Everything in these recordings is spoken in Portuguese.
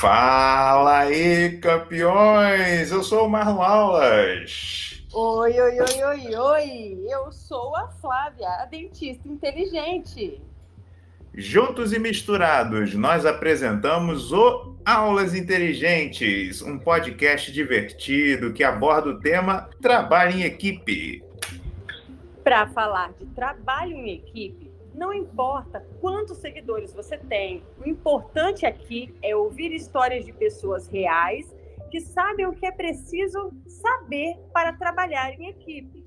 Fala aí, campeões! Eu sou o Marlon Aulas. Oi, oi, oi, oi, oi! Eu sou a Flávia, a dentista inteligente. Juntos e misturados, nós apresentamos o Aulas Inteligentes, um podcast divertido que aborda o tema trabalho em equipe. Para falar de trabalho em equipe, não importa quantos seguidores você tem, o importante aqui é ouvir histórias de pessoas reais que sabem o que é preciso saber para trabalhar em equipe.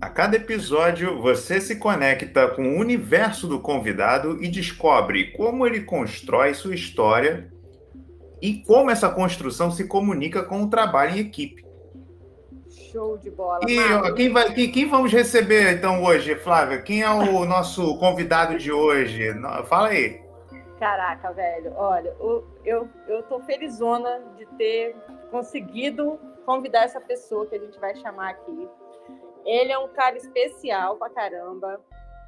A cada episódio, você se conecta com o universo do convidado e descobre como ele constrói sua história e como essa construção se comunica com o trabalho em equipe. Show de bola. E quem, vai, quem, quem, vamos receber então hoje, Flávia? Quem é o nosso convidado de hoje? Fala aí. Caraca, velho, olha, eu, eu tô felizona de ter conseguido convidar essa pessoa que a gente vai chamar aqui. Ele é um cara especial pra caramba.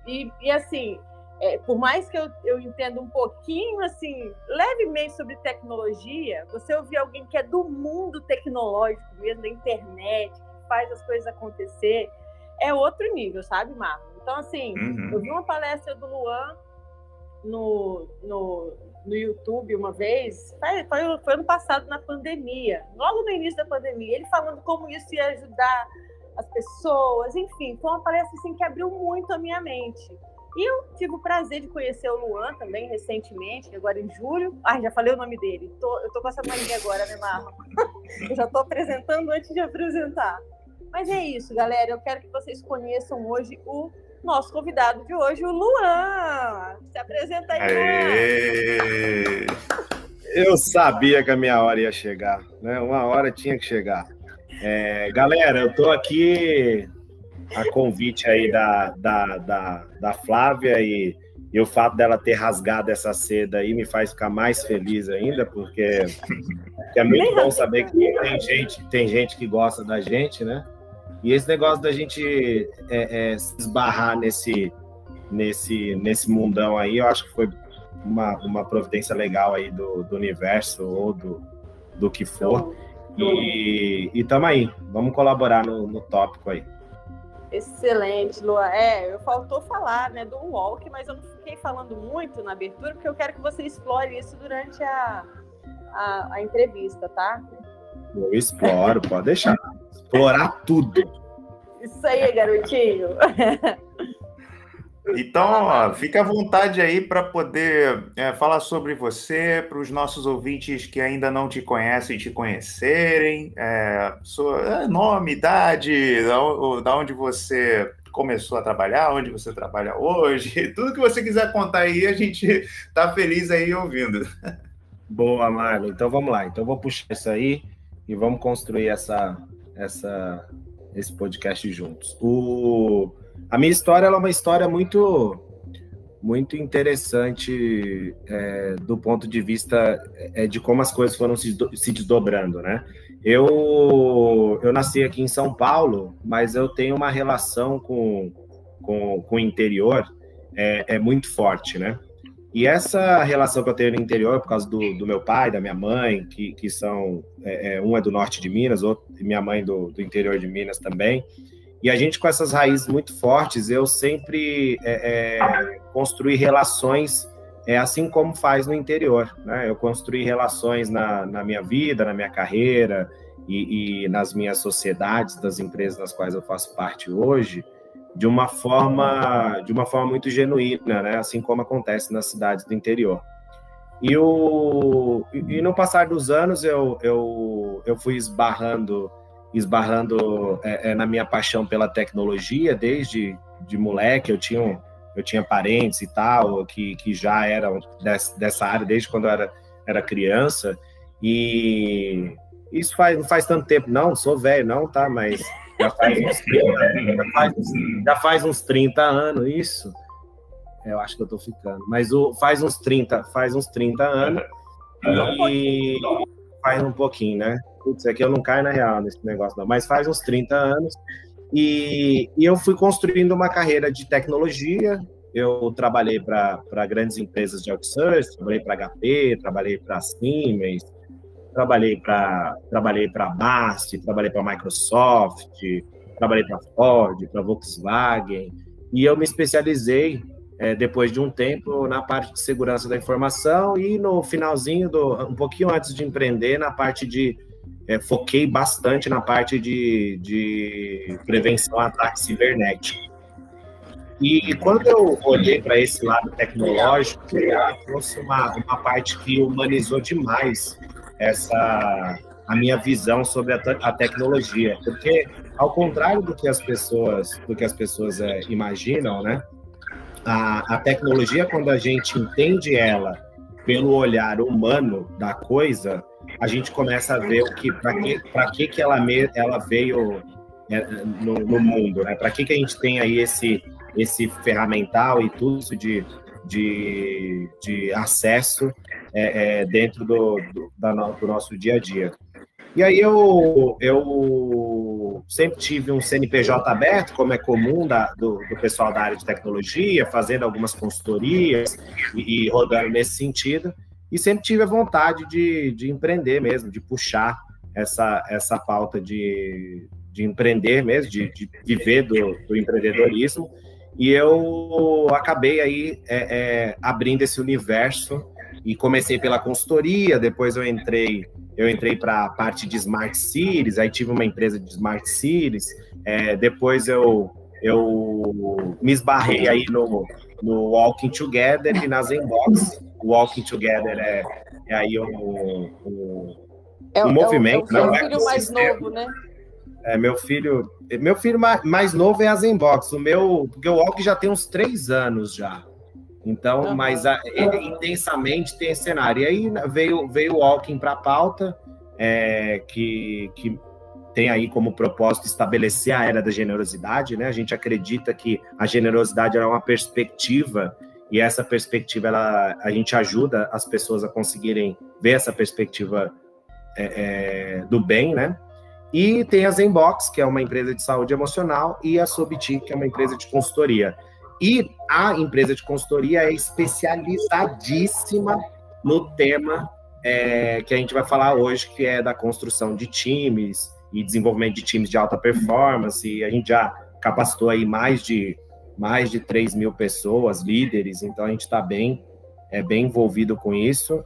E, e assim, é, por mais que eu, eu entenda um pouquinho, assim, levemente sobre tecnologia, você ouvir alguém que é do mundo tecnológico mesmo, da internet, faz as coisas acontecer, é outro nível, sabe, Marco? Então, assim, uhum. eu vi uma palestra do Luan no, no, no YouTube uma vez, foi, foi, foi ano passado, na pandemia, logo no início da pandemia, ele falando como isso ia ajudar as pessoas, enfim, foi uma palestra assim, que abriu muito a minha mente. E eu tive o prazer de conhecer o Luan também recentemente, agora em julho. Ah, já falei o nome dele. Tô, eu tô com essa mania agora, né, Marlon? eu já tô apresentando antes de apresentar. Mas é isso, galera. Eu quero que vocês conheçam hoje o nosso convidado de hoje, o Luan. Se apresenta aí! Luan. Eu sabia que a minha hora ia chegar, né? Uma hora tinha que chegar. É, galera, eu tô aqui a convite aí da, da, da, da Flávia e, e o fato dela ter rasgado essa seda aí me faz ficar mais feliz ainda, porque, porque é muito bom saber que tem gente, tem gente que gosta da gente, né? E esse negócio da gente é, é, se esbarrar nesse, nesse, nesse mundão aí, eu acho que foi uma, uma providência legal aí do, do universo ou do, do que for. E, e tamo aí, vamos colaborar no, no tópico aí. Excelente, Lua. É, eu faltou falar né, do walk, mas eu não fiquei falando muito na abertura, porque eu quero que você explore isso durante a, a, a entrevista, tá? Eu exploro, pode deixar. Explorar tudo. Isso aí, garotinho. Então, ó, fica à vontade aí para poder é, falar sobre você, para os nossos ouvintes que ainda não te conhecem te conhecerem, é, sua, é, nome, idade, da, da onde você começou a trabalhar, onde você trabalha hoje, tudo que você quiser contar aí, a gente está feliz aí ouvindo. Boa, Marlon. Então vamos lá. Então vou puxar isso aí e vamos construir essa, essa, esse podcast juntos. O a minha história é uma história muito muito interessante é, do ponto de vista é, de como as coisas foram se, se desdobrando, né? Eu, eu nasci aqui em São Paulo, mas eu tenho uma relação com, com, com o interior é, é muito forte, né? E essa relação que eu tenho no interior, por causa do, do meu pai, da minha mãe, que, que são. É, é um é do norte de Minas, outro, minha mãe do, do interior de Minas também. E a gente, com essas raízes muito fortes, eu sempre é, é, construí relações é, assim como faz no interior. Né? Eu construí relações na, na minha vida, na minha carreira e, e, nas minhas sociedades, das empresas nas quais eu faço parte hoje, de uma forma, de uma forma muito genuína, né? assim como acontece nas cidades do interior. E, o, e no passar dos anos eu, eu, eu fui esbarrando esbarrando é, é, na minha paixão pela tecnologia desde de moleque. Eu tinha, eu tinha parentes e tal que, que já eram dessa, dessa área desde quando eu era, era criança. E isso faz, não faz tanto tempo, não, sou velho, não, tá? Mas já faz uns 30, já faz, já faz uns 30 anos isso. É, eu acho que eu tô ficando. Mas o, faz uns 30, faz uns 30 anos. E faz um pouquinho, né? putz, aqui eu não caio na real nesse negócio, não. Mas faz uns 30 anos. E, e eu fui construindo uma carreira de tecnologia, eu trabalhei para grandes empresas de outsourcing, trabalhei para HP, trabalhei para Siemens, trabalhei para trabalhei para Bast, trabalhei para Microsoft, trabalhei para Ford, para Volkswagen, e eu me especializei é, depois de um tempo na parte de segurança da informação e no finalzinho do um pouquinho antes de empreender na parte de é, foquei bastante na parte de, de prevenção a ataque cibernético. E quando eu olhei para esse lado tecnológico, trouxe uma, uma parte que humanizou demais essa a minha visão sobre a, a, tecnologia, porque ao contrário do que as pessoas do que as pessoas é, imaginam, né? A, a tecnologia quando a gente entende ela pelo olhar humano da coisa, a gente começa a ver o que para que para que que ela me, ela veio é, no, no, mundo, né? Para que que a gente tem aí esse esse ferramental e tudo isso de, de, de acesso é, é, dentro do, do, da, do nosso dia a dia. E aí eu, eu sempre tive um CNPJ aberto, como é comum da, do, do, pessoal da área de tecnologia, fazendo algumas consultorias e, e, rodando nesse sentido, e sempre tive a vontade de, de empreender mesmo, de puxar essa, essa pauta de, de empreender mesmo, de, de viver do, do empreendedorismo, e eu acabei aí é, é, abrindo esse universo e comecei pela consultoria, depois eu entrei eu entrei para a parte de Smart Cities, aí tive uma empresa de Smart Cities, é, depois eu, eu me esbarrei aí no, no Walking Together e na Zenbox. O Walking Together é, é aí o, o, é, movimento. É o, é o filho é mais novo, né? É, meu filho, meu filho mais novo é a Zenbox. O meu, porque o Walk já tem uns três anos já. Então, mas a, ele intensamente tem esse cenário. E aí veio, veio o Walking para a pauta, é, que, que tem aí como propósito estabelecer a era da generosidade, né? A gente acredita que a generosidade é uma perspectiva e essa perspectiva ela, a gente ajuda as pessoas a conseguirem ver essa perspectiva é, é, do bem, né? E tem a Zenbox, que é uma empresa de saúde emocional, e a Sobiti, que é uma empresa de consultoria. E a empresa de consultoria é especializadíssima no tema é, que a gente vai falar hoje, que é da construção de times e desenvolvimento de times de alta performance. E a gente já capacitou aí mais de mais de 3 mil pessoas, líderes, então a gente está bem, é, bem envolvido com isso.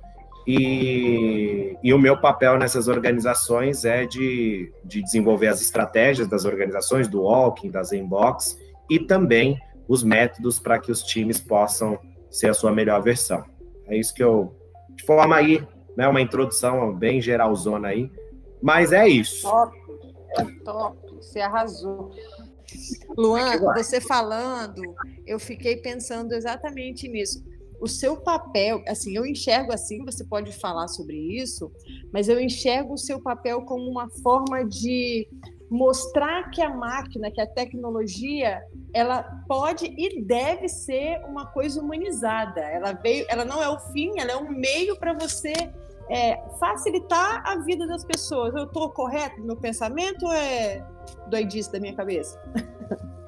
E, e, o meu papel nessas organizações é de, de desenvolver as estratégias das organizações, do Walking, da Zenbox, e também os métodos para que os times possam ser a sua melhor versão. É isso que eu, de forma aí, né, uma introdução bem geralzona aí, mas é isso. Top, top, você arrasou. Luan, você falando, eu fiquei pensando exatamente nisso o seu papel, assim, eu enxergo assim, você pode falar sobre isso, mas eu enxergo o seu papel como uma forma de mostrar que a máquina, que a tecnologia, ela pode e deve ser uma coisa humanizada. Ela veio, ela não é o fim, ela é um meio para você é, facilitar a vida das pessoas. Eu estou correto no meu pensamento ou é doidice da minha cabeça?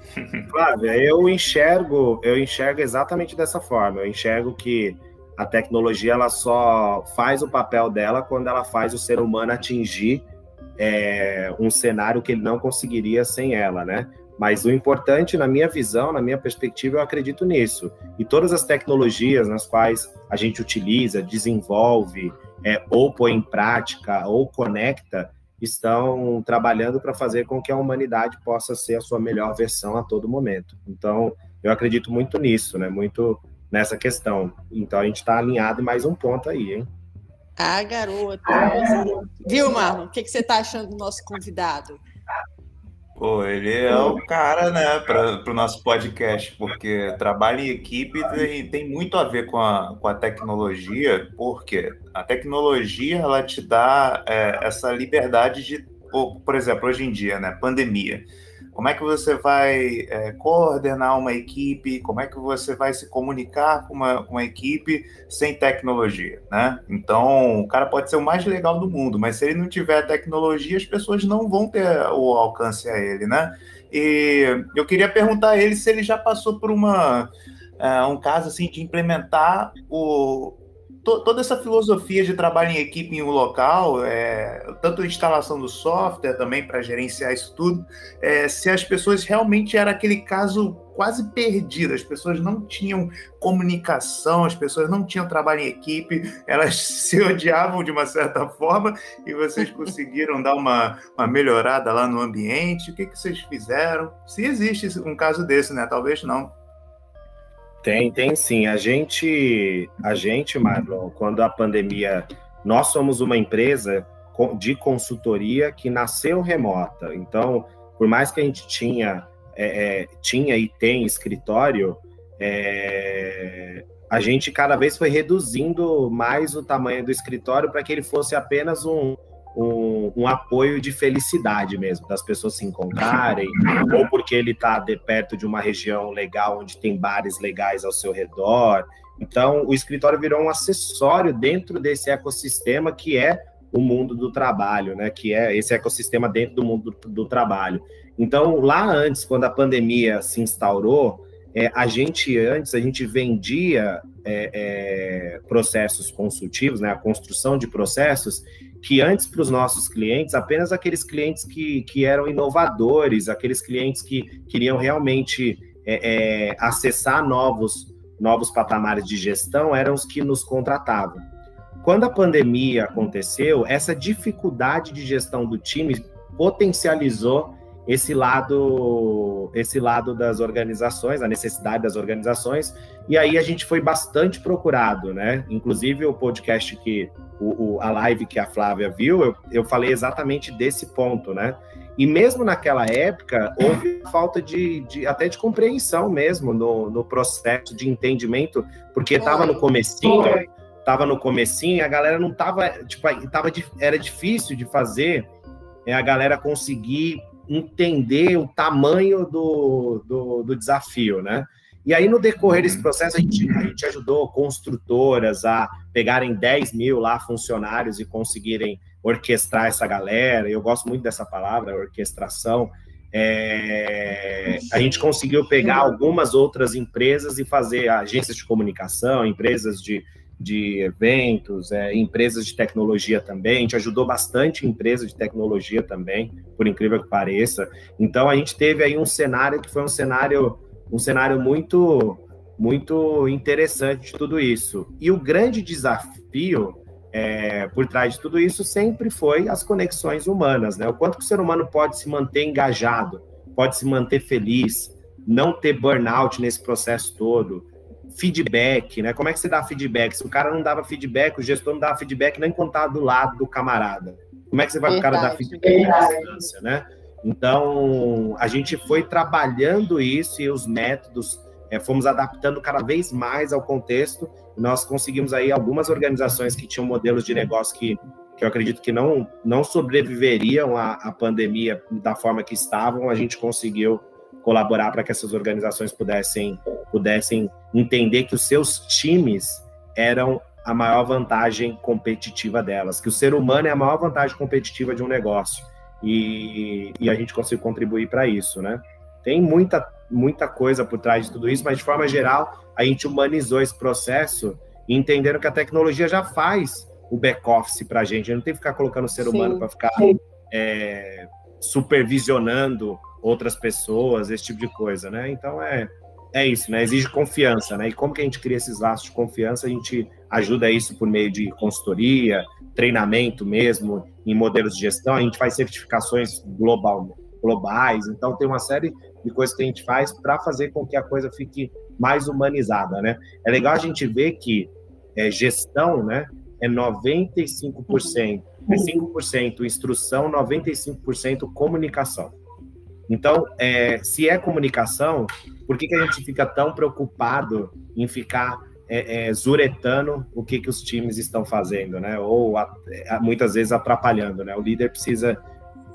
Flávia, eu enxergo, eu enxergo exatamente dessa forma. Eu enxergo que a tecnologia ela só faz o papel dela quando ela faz o ser humano atingir é, um cenário que ele não conseguiria sem ela, né? Mas o importante, na minha visão, na minha perspectiva, eu acredito nisso. E todas as tecnologias nas quais a gente utiliza, desenvolve, é, ou põe em prática, ou conecta, estão trabalhando para fazer com que a humanidade possa ser a sua melhor versão a todo momento. Então, eu acredito muito nisso, né? Muito nessa questão. Então, a gente está alinhado em mais um ponto aí, hein? Ah, garota. Viu, Marlon? O que, que você está achando do nosso convidado? Pô, ele é o cara, né, para o nosso podcast, porque trabalho em equipe tem, tem muito a ver com a, com a tecnologia, porque a tecnologia ela te dá é, essa liberdade de, por, por exemplo, hoje em dia, né, pandemia. Como é que você vai é, coordenar uma equipe? Como é que você vai se comunicar com uma, uma equipe sem tecnologia, né? Então, o cara pode ser o mais legal do mundo, mas se ele não tiver tecnologia, as pessoas não vão ter o alcance a ele, né? E eu queria perguntar a ele se ele já passou por uma é, um caso assim de implementar o, to, toda essa filosofia de trabalho em equipe em um local, é, tanto a instalação do software também para gerenciar isso tudo, é, se as pessoas realmente era aquele caso quase perdido, as pessoas não tinham comunicação, as pessoas não tinham trabalho em equipe, elas se odiavam de uma certa forma e vocês conseguiram dar uma, uma melhorada lá no ambiente. O que, que vocês fizeram? Se existe um caso desse, né? Talvez não. Tem, tem sim. A gente, a gente, Marlon, quando a pandemia, nós somos uma empresa de consultoria que nasceu remota. Então, por mais que a gente tinha, é, é, tinha e tem escritório, é, a gente cada vez foi reduzindo mais o tamanho do escritório para que ele fosse apenas um, um, um, apoio de felicidade mesmo, das pessoas se encontrarem, ou porque ele está perto de uma região legal onde tem bares legais ao seu redor. Então, o escritório virou um acessório dentro desse ecossistema que é o mundo do trabalho, né? Que é esse ecossistema dentro do mundo do, do trabalho. Então, lá antes, quando a pandemia se instaurou, é, a gente antes a gente vendia é, é, processos consultivos, né? A construção de processos que antes para os nossos clientes, apenas aqueles clientes que, que eram inovadores, aqueles clientes que queriam realmente é, é, acessar novos, novos patamares de gestão, eram os que nos contratavam. Quando a pandemia aconteceu, essa dificuldade de gestão do time potencializou esse lado esse lado das organizações, a necessidade das organizações, e aí a gente foi bastante procurado, né? Inclusive o podcast que o, o, a live que a Flávia viu, eu, eu falei exatamente desse ponto, né? E mesmo naquela época, houve falta de, de até de compreensão mesmo no, no processo de entendimento, porque estava no comecinho, estava no comecinho, a galera não estava, tipo, tava, era difícil de fazer é, a galera conseguir entender o tamanho do, do, do desafio, né? E aí, no decorrer desse uhum. processo, a gente, a gente ajudou construtoras a pegarem 10 mil lá funcionários e conseguirem orquestrar essa galera. Eu gosto muito dessa palavra, orquestração. É, a gente conseguiu pegar algumas outras empresas e fazer agências de comunicação, empresas de, de eventos, é, empresas de tecnologia também. A gente ajudou bastante empresas de tecnologia também, por incrível que pareça. Então, a gente teve aí um cenário que foi um cenário um cenário muito muito interessante de tudo isso. E o grande desafio é, por trás de tudo isso sempre foi as conexões humanas, né? O quanto que o ser humano pode se manter engajado, pode se manter feliz, não ter burnout nesse processo todo, feedback, né? Como é que você dá feedback? Se o cara não dava feedback, o gestor não dava feedback nem quando do lado do camarada. Como é que você vai o cara dar feedback à distância, né? Então, a gente foi trabalhando isso e os métodos, é, fomos adaptando cada vez mais ao contexto. nós conseguimos aí algumas organizações que tinham modelos de negócio que, que eu acredito que não, não sobreviveriam à, à pandemia da forma que estavam, a gente conseguiu colaborar para que essas organizações pudessem, pudessem entender que os seus times eram a maior vantagem competitiva delas, que o ser humano é a maior vantagem competitiva de um negócio e, e a gente conseguiu contribuir para isso, né? Tem muita, muita coisa por trás de tudo isso, mas de forma geral, a gente humanizou esse processo e entenderam que a tecnologia já faz o back-office para a gente, a gente não tem que ficar colocando o ser humano para ficar é, supervisionando outras pessoas, esse tipo de coisa, né? Então é, é isso, né? Exige confiança, né? E como que a gente cria esses laços de confiança? A gente ajuda isso por meio de consultoria, treinamento mesmo, em modelos de gestão, a gente faz certificações global, globais, então tem uma série de coisas que a gente faz para fazer com que a coisa fique mais humanizada, né? É legal a gente ver que é, gestão, né, é 95%, é 5% instrução, 95% comunicação. Então, é, se é comunicação, por que, que a gente fica tão preocupado em ficar é, é, zuretando o que, que os times estão fazendo, né? Ou a, a, muitas vezes atrapalhando, né? O líder precisa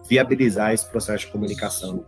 viabilizar esse processo de comunicação.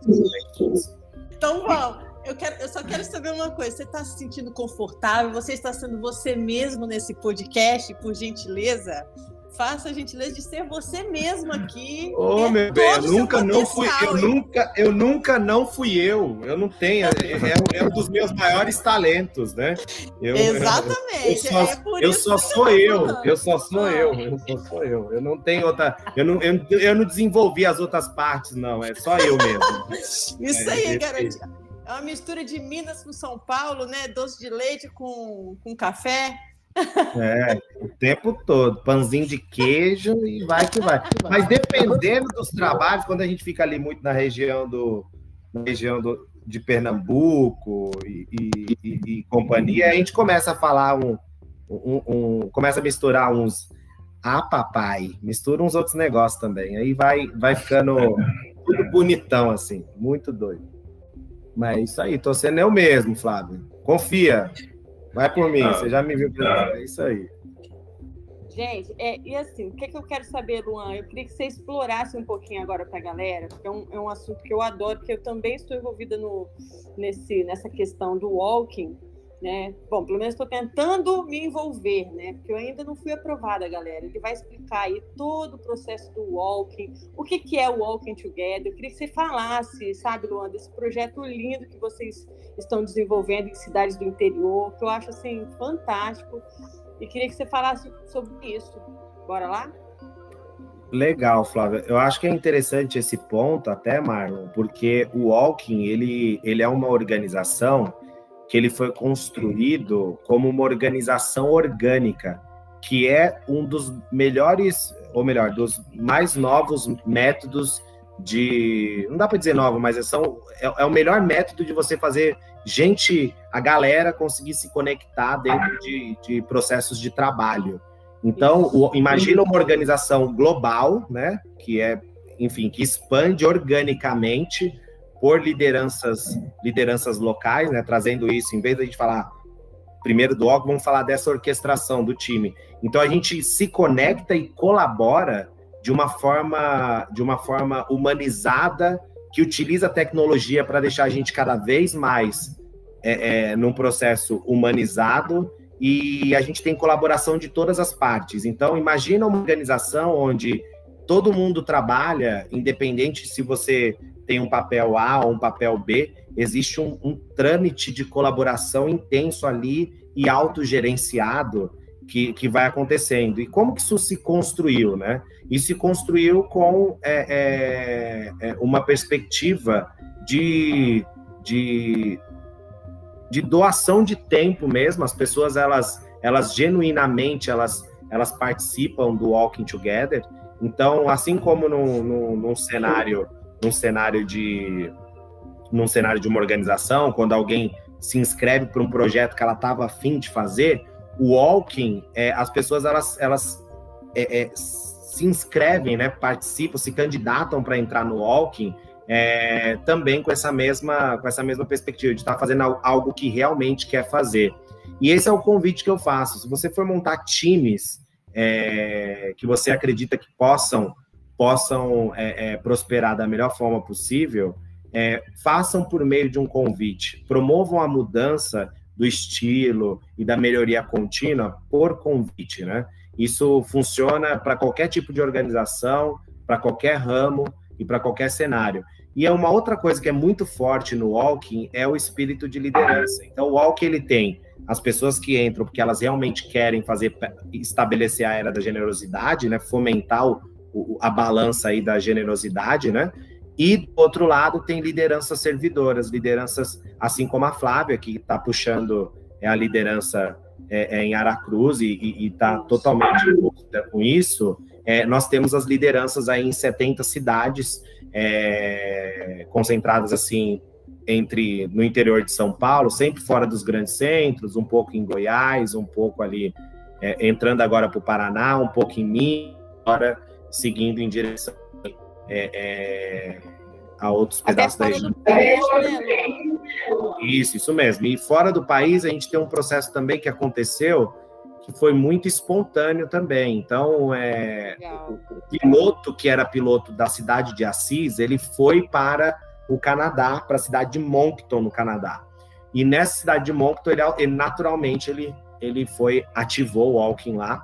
Então, Val, eu, quero, eu só quero saber uma coisa. Você está se sentindo confortável? Você está sendo você mesmo nesse podcast, por gentileza? Faça a gentileza de ser você mesmo aqui. Ô, oh, meu bem, eu nunca não fui, eu nunca, eu nunca não fui eu. Eu não tenho, é, é, é um dos meus maiores talentos, né? Eu, Exatamente. Eu, só, é eu só sou eu, eu só sou eu, eu só sou eu. Eu não tenho outra, eu não, eu, eu não desenvolvi as outras partes, não. É só eu mesmo. Isso é, aí, garotinha. É uma mistura de Minas com São Paulo, né? Doce de leite com, com café. É, o tempo todo, pãozinho de queijo e vai que vai. Mas dependendo dos trabalhos, quando a gente fica ali muito na região do na região do, de Pernambuco e, e, e, e companhia, a gente começa a falar um, um, um, começa a misturar uns ah, papai, mistura uns outros negócios também. Aí vai vai ficando tudo bonitão assim, muito doido. Mas é isso aí, tô sendo eu mesmo, Flávio. Confia. Vai por mim, ah. você já me viu. É isso aí. Gente, é, e assim, o que, que eu quero saber, Luan? Eu queria que você explorasse um pouquinho agora para a galera, porque é um, é um assunto que eu adoro, porque eu também estou envolvida no, nesse, nessa questão do walking né? Bom, pelo menos estou tentando me envolver, né? Porque eu ainda não fui aprovada, galera. Ele vai explicar aí todo o processo do walking, o que, que é o Walking Together. Eu queria que você falasse, sabe, Luan, desse projeto lindo que vocês estão desenvolvendo em cidades do interior, que eu acho assim fantástico. E queria que você falasse sobre isso. Bora lá? Legal, Flávia. Eu acho que é interessante esse ponto, até, Marlon, porque o Walking ele, ele é uma organização que ele foi construído como uma organização orgânica, que é um dos melhores, ou melhor, dos mais novos métodos de. Não dá para dizer novo, mas são, é, é, o melhor método de você fazer gente, a galera, conseguir se conectar dentro de, de processos de trabalho. Então, o, imagina uma organização global, né? Que é, enfim, que expande organicamente por lideranças, lideranças locais, né, trazendo isso, em vez de a gente falar primeiro do órgão, vamos falar dessa orquestração do time. Então a gente se conecta e colabora de uma forma, de uma forma humanizada que utiliza a tecnologia para deixar a gente cada vez mais é, é, num processo humanizado e a gente tem colaboração de todas as partes. Então imagina uma organização onde todo mundo trabalha, independente se você tem um papel A ou um papel B, existe um, um trâmite de colaboração intenso ali e autogerenciado que, que vai acontecendo. E como que isso se construiu, né? Isso se construiu com é, é, é uma perspectiva de, de, de doação de tempo mesmo. As pessoas, elas, elas genuinamente, elas, elas participam do Walking Together. Então, assim como num, num, num cenário num cenário de num cenário de uma organização, quando alguém se inscreve para um projeto que ela estava afim de fazer, o walking, é, as pessoas elas, elas é, é, se inscrevem, né, participam, se candidatam para entrar no walking, é, também com essa mesma com essa mesma perspectiva de estar tá fazendo algo que realmente quer fazer. E esse é o convite que eu faço. Se você for montar times é, que você acredita que possam possam é, é, prosperar da melhor forma possível, é, façam por meio de um convite, promovam a mudança do estilo e da melhoria contínua por convite, né? Isso funciona para qualquer tipo de organização, para qualquer ramo e para qualquer cenário. E é uma outra coisa que é muito forte no walking é o espírito de liderança. Então, o walking ele tem as pessoas que entram porque elas realmente querem fazer estabelecer a era da generosidade, né? Fomentar o, a balança aí da generosidade, né? E do outro lado tem lideranças servidoras, lideranças assim como a Flávia, que está puxando é, a liderança é, é, em Aracruz e está totalmente envolvida com isso. É, nós temos as lideranças aí em 70 cidades, é, concentradas assim entre no interior de São Paulo, sempre fora dos grandes centros, um pouco em Goiás, um pouco ali é, entrando agora para o Paraná, um pouco em Minas, agora seguindo em direção é, é, a outros pedaços da região. Isso, isso mesmo. E fora do país, a gente tem um processo também que aconteceu que foi muito espontâneo também. Então, é, o, o piloto que era piloto da cidade de Assis, ele foi para o Canadá, para a cidade de Moncton, no Canadá. E nessa cidade de Moncton, ele, ele naturalmente ele, ele foi ativou o walking lá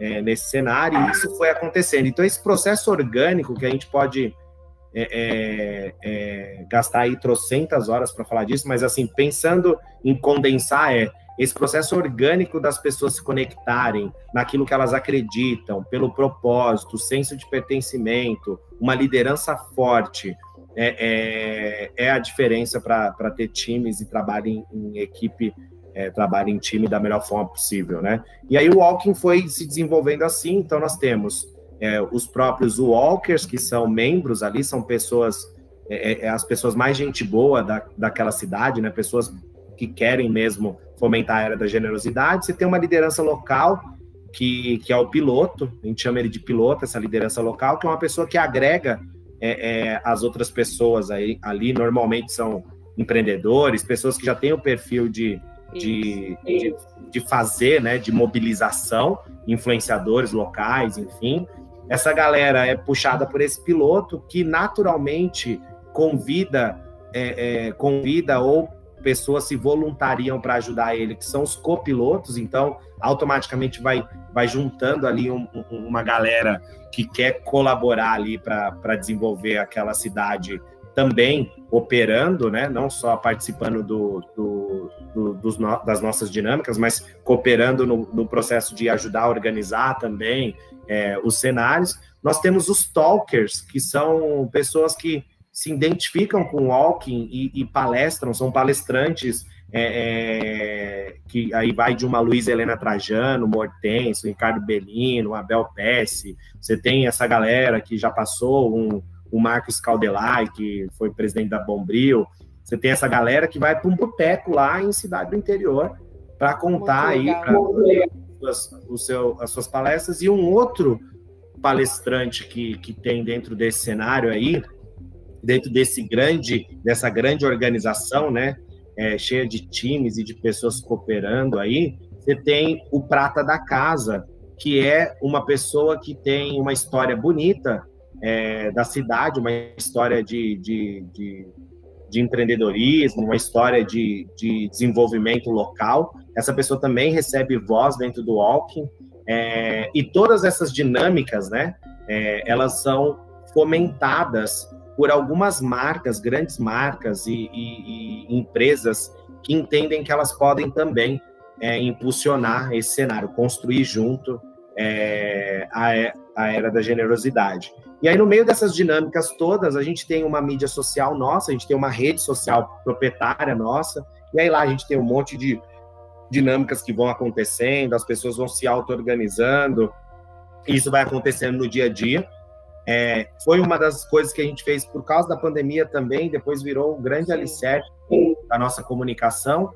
é, nesse cenário, e isso foi acontecendo. Então, esse processo orgânico que a gente pode é, é, é gastar aí trocentas horas para falar disso, mas assim, pensando em condensar, é esse processo orgânico das pessoas se conectarem naquilo que elas acreditam, pelo propósito, senso de pertencimento, uma liderança forte, é, é, é a diferença para ter times e trabalho em, em equipe, é, trabalho em time da melhor forma possível, né? E aí o Walking foi se desenvolvendo assim, então nós temos é, os próprios Walkers, que são membros ali, são pessoas, é, é, é, as pessoas mais gente boa da, daquela cidade, né? Pessoas que querem mesmo fomentar a era da generosidade. Você tem uma liderança local, que, que é o piloto, a gente chama ele de piloto, essa liderança local, que é uma pessoa que agrega é, as outras pessoas aí, ali, normalmente são empreendedores, pessoas que já têm o perfil de, de, de, de, fazer, né, de mobilização, influenciadores locais, enfim. Essa galera é puxada por esse piloto que naturalmente convida, é, é, convida ou pessoas se voluntariam para ajudar ele, que são os copilotos, então automaticamente vai, vai juntando ali um, um, uma galera que quer colaborar ali para desenvolver aquela cidade também operando, né? não só participando do, do, do dos no, das nossas dinâmicas, mas cooperando no, no, processo de ajudar a organizar também é, os cenários. Nós temos os talkers, que são pessoas que se identificam com o walking e, e palestram, são palestrantes é, é, que aí vai de uma Luiz Helena Trajano, Mortenso, Ricardo Bellino, Abel Pesce, você tem essa galera que já passou, um, o Marcos Caldelai, que foi presidente da Bombril, você tem essa galera que vai para um boteco lá em cidade do interior para contar aí pra, as, o seu, as suas palestras, e um outro palestrante que, que tem dentro desse cenário aí, dentro desse grande, dessa grande organização, né, é, cheia de times e de pessoas cooperando aí, você tem o prata da casa, que é uma pessoa que tem uma história bonita é, da cidade, uma história de, de, de, de empreendedorismo, uma história de, de, desenvolvimento local. Essa pessoa também recebe voz dentro do Walking, é, e todas essas dinâmicas, né, é, elas são fomentadas por algumas marcas, grandes marcas e, e, e empresas que entendem que elas podem também é, impulsionar esse cenário, construir junto é, a, a era da generosidade. E aí, no meio dessas dinâmicas todas, a gente tem uma mídia social nossa, a gente tem uma rede social proprietária nossa, e aí lá a gente tem um monte de dinâmicas que vão acontecendo, as pessoas vão se auto-organizando, isso vai acontecendo no dia a dia. É, foi uma das coisas que a gente fez por causa da pandemia também, depois virou um grande alicerce da nossa comunicação.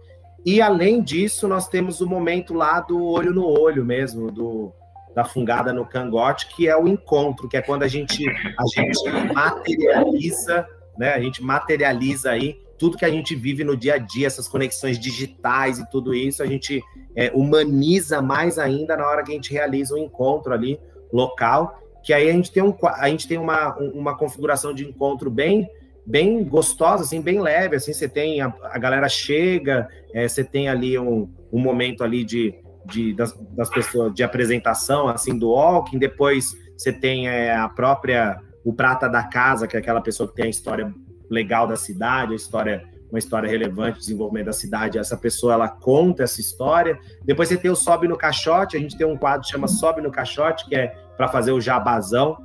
E além disso, nós temos o momento lá do olho no olho mesmo, do, da fungada no cangote, que é o encontro, que é quando a gente, a gente materializa, né? A gente materializa aí tudo que a gente vive no dia a dia, essas conexões digitais e tudo isso, a gente é, humaniza mais ainda na hora que a gente realiza um encontro ali local que aí a gente tem, um, a gente tem uma, uma configuração de encontro bem bem gostosa, assim, bem leve, assim, você tem, a, a galera chega, é, você tem ali um, um momento ali de, de das, das, pessoas, de apresentação, assim, do walking, depois você tem é, a própria, o prata da casa, que é aquela pessoa que tem a história legal da cidade, a história uma história relevante, desenvolvimento da cidade, essa pessoa ela conta essa história. Depois você tem o Sobe no Caixote, a gente tem um quadro que chama Sobe no Caixote, que é para fazer o jabazão.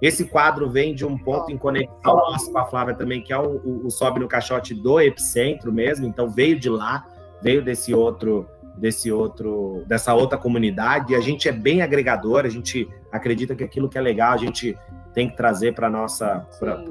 Esse quadro vem de um ponto em conexão nosso com a Flávia também, que é o, o, o Sobe no Caixote do Epicentro mesmo, então veio de lá, veio desse outro desse outro dessa outra comunidade e a gente é bem agregador a gente acredita que aquilo que é legal a gente tem que trazer para nossa para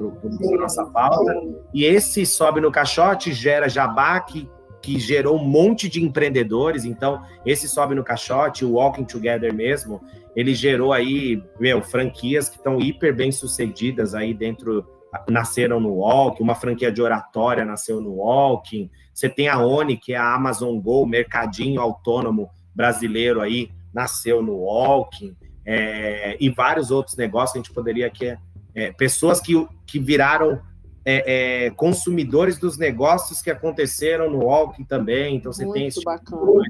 nossa pauta. E esse sobe no caixote gera jabá que, que gerou um monte de empreendedores. Então, esse sobe no caixote, o Walking Together mesmo, ele gerou aí, meu, franquias que estão hiper bem sucedidas aí dentro nasceram no Walking, uma franquia de oratória nasceu no Walking. Você tem a Oni, que é a Amazon Go, mercadinho autônomo brasileiro aí, nasceu no Walking é, e vários outros negócios que a gente poderia aqui. É, pessoas que, que viraram é, é, consumidores dos negócios que aconteceram no Walking também. Então você Muito tem isso. Bacana.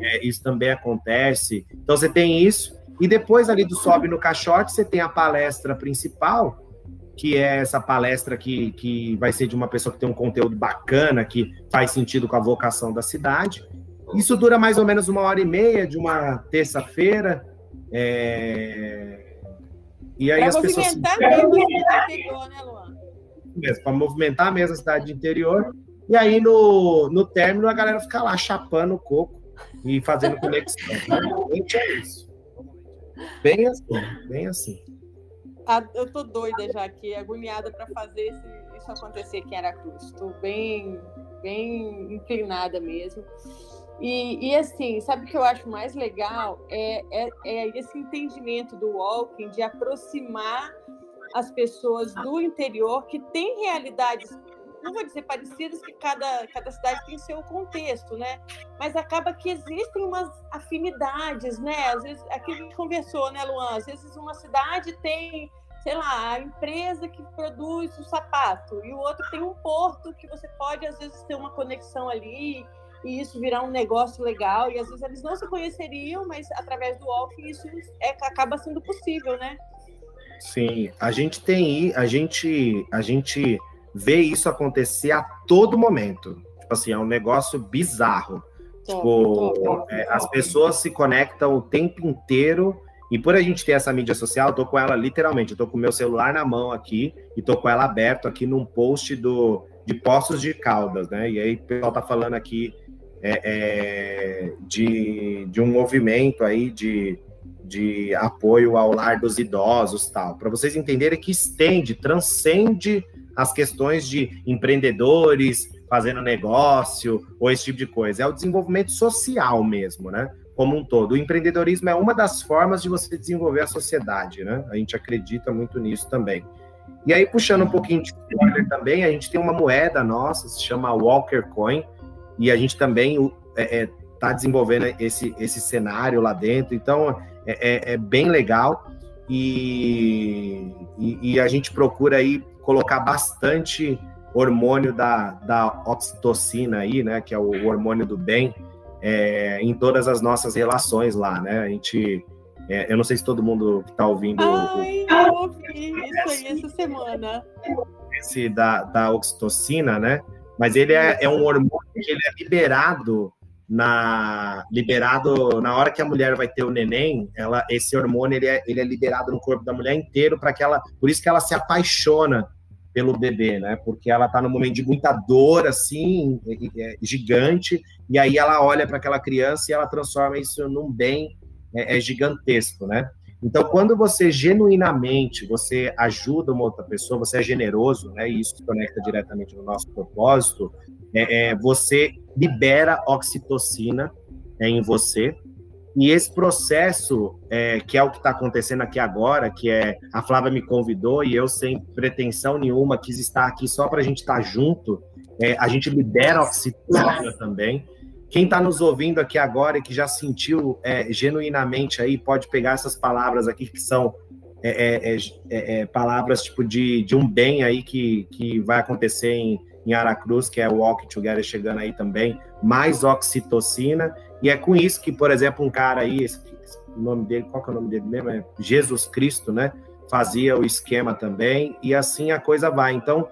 É, isso também acontece. Então você tem isso. E depois ali do Sobe no Caixote, você tem a palestra principal, que é essa palestra que, que vai ser de uma pessoa que tem um conteúdo bacana, que faz sentido com a vocação da cidade. Isso dura mais ou menos uma hora e meia de uma terça-feira. É... E aí pra as pessoas. Movimentar mesmo a cidade interior, né, Luan? Para movimentar mesmo a cidade interior. E aí no, no término a galera fica lá chapando o coco e fazendo conexão. Normalmente é isso. Bem assim, bem assim. Eu tô doida já aqui, agoniada para fazer esse, isso acontecer aqui em Aracruz. Estou bem, bem inclinada mesmo. E, e, assim, sabe o que eu acho mais legal? É, é, é, esse entendimento do walking de aproximar as pessoas do interior que têm realidades, não vou dizer parecidas, que cada, cada cidade tem seu contexto, né? Mas acaba que existem umas afinidades, né? Às vezes, aqui a gente conversou, né, Luan? Às vezes uma cidade tem sei lá, a empresa que produz o sapato e o outro tem um porto que você pode às vezes ter uma conexão ali e isso virar um negócio legal. E às vezes eles não se conheceriam, mas através do walking isso é, acaba sendo possível, né? Sim, a gente tem a gente a gente vê isso acontecer a todo momento. Tipo assim, é um negócio bizarro. Tipo, é, as pessoas se conectam o tempo inteiro e por a gente ter essa mídia social, eu tô com ela literalmente, eu tô com o meu celular na mão aqui e tô com ela aberto aqui num post do de Poços de Caldas, né? E aí o pessoal tá falando aqui é, é, de, de um movimento aí de, de apoio ao lar dos idosos tal, para vocês entenderem que estende, transcende as questões de empreendedores fazendo negócio ou esse tipo de coisa. É o desenvolvimento social mesmo, né? Como um todo. O empreendedorismo é uma das formas de você desenvolver a sociedade, né? A gente acredita muito nisso também. E aí, puxando um pouquinho de spoiler também, a gente tem uma moeda nossa, se chama Walker Coin, e a gente também está é, é, tá desenvolvendo esse, esse cenário lá dentro, então é, é, é bem legal e, e, e, a gente procura aí colocar bastante hormônio da, da oxitocina aí, né, que é o hormônio do bem, é, em todas as nossas relações lá, né, a gente... É, eu não sei se todo mundo que está ouvindo. Ai, eu ouvi isso aí essa semana. Esse da, da oxitocina, né? mas ele é, é um hormônio que ele é liberado na liberado na hora que a mulher vai ter o neném, ela esse hormônio ele é, ele é liberado no corpo da mulher inteiro para que ela, por isso que ela se apaixona pelo bebê, né? Porque ela está num momento de muita dor assim, é, gigante, e aí ela olha para aquela criança e ela transforma isso num bem é, é gigantesco, né? Então, quando você genuinamente você ajuda uma outra pessoa, você é generoso, né? E isso se conecta diretamente no nosso propósito. É, é, você libera oxitocina é, em você. E esse processo, é, que é o que está acontecendo aqui agora, que é a Flávia me convidou e eu, sem pretensão nenhuma, quis estar aqui só para a gente estar tá junto, é, a gente libera oxitocina também. Quem está nos ouvindo aqui agora e que já sentiu é, genuinamente aí, pode pegar essas palavras aqui que são é, é, é palavras tipo de, de um bem aí que, que vai acontecer em, em Aracruz, que é o Walk Together chegando aí também, mais oxitocina. E é com isso que, por exemplo, um cara aí, esse, o nome dele, qual que é o nome dele mesmo? É Jesus Cristo, né? Fazia o esquema também, e assim a coisa vai. Então,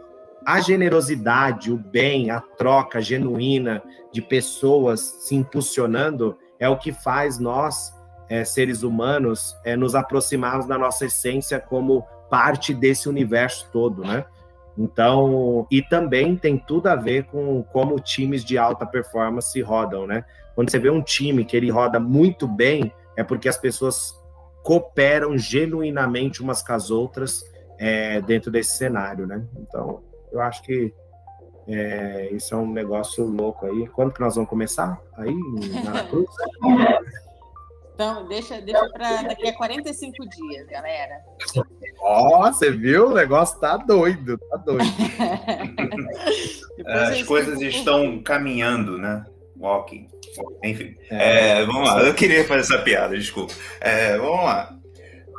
a generosidade, o bem, a troca genuína de pessoas se impulsionando é o que faz nós, é, seres humanos, é, nos aproximarmos da nossa essência como parte desse universo todo, né? Então, e também tem tudo a ver com como times de alta performance rodam, né? Quando você vê um time que ele roda muito bem, é porque as pessoas cooperam genuinamente umas com as outras é, dentro desse cenário, né? Então, eu acho que é, isso é um negócio louco aí. Quando que nós vamos começar? Aí, na Cruz? Então, deixa, deixa para daqui a 45 dias, galera. Ó, oh, você viu? O negócio tá doido, tá doido. As coisas estão caminhando, né? Walking. Enfim. É, é, vamos lá. Eu queria fazer essa piada, desculpa. É, vamos lá.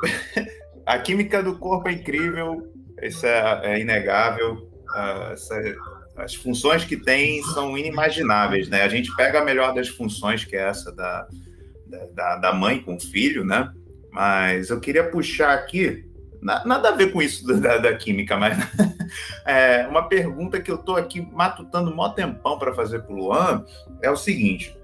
A química do corpo é incrível, isso é, é inegável essa, as funções que tem são inimagináveis, né? A gente pega a melhor das funções, que é essa da, da, da mãe com o filho, né? mas eu queria puxar aqui, nada a ver com isso da, da química, mas é, uma pergunta que eu estou aqui matutando mó tempão para fazer para o Luan é o seguinte: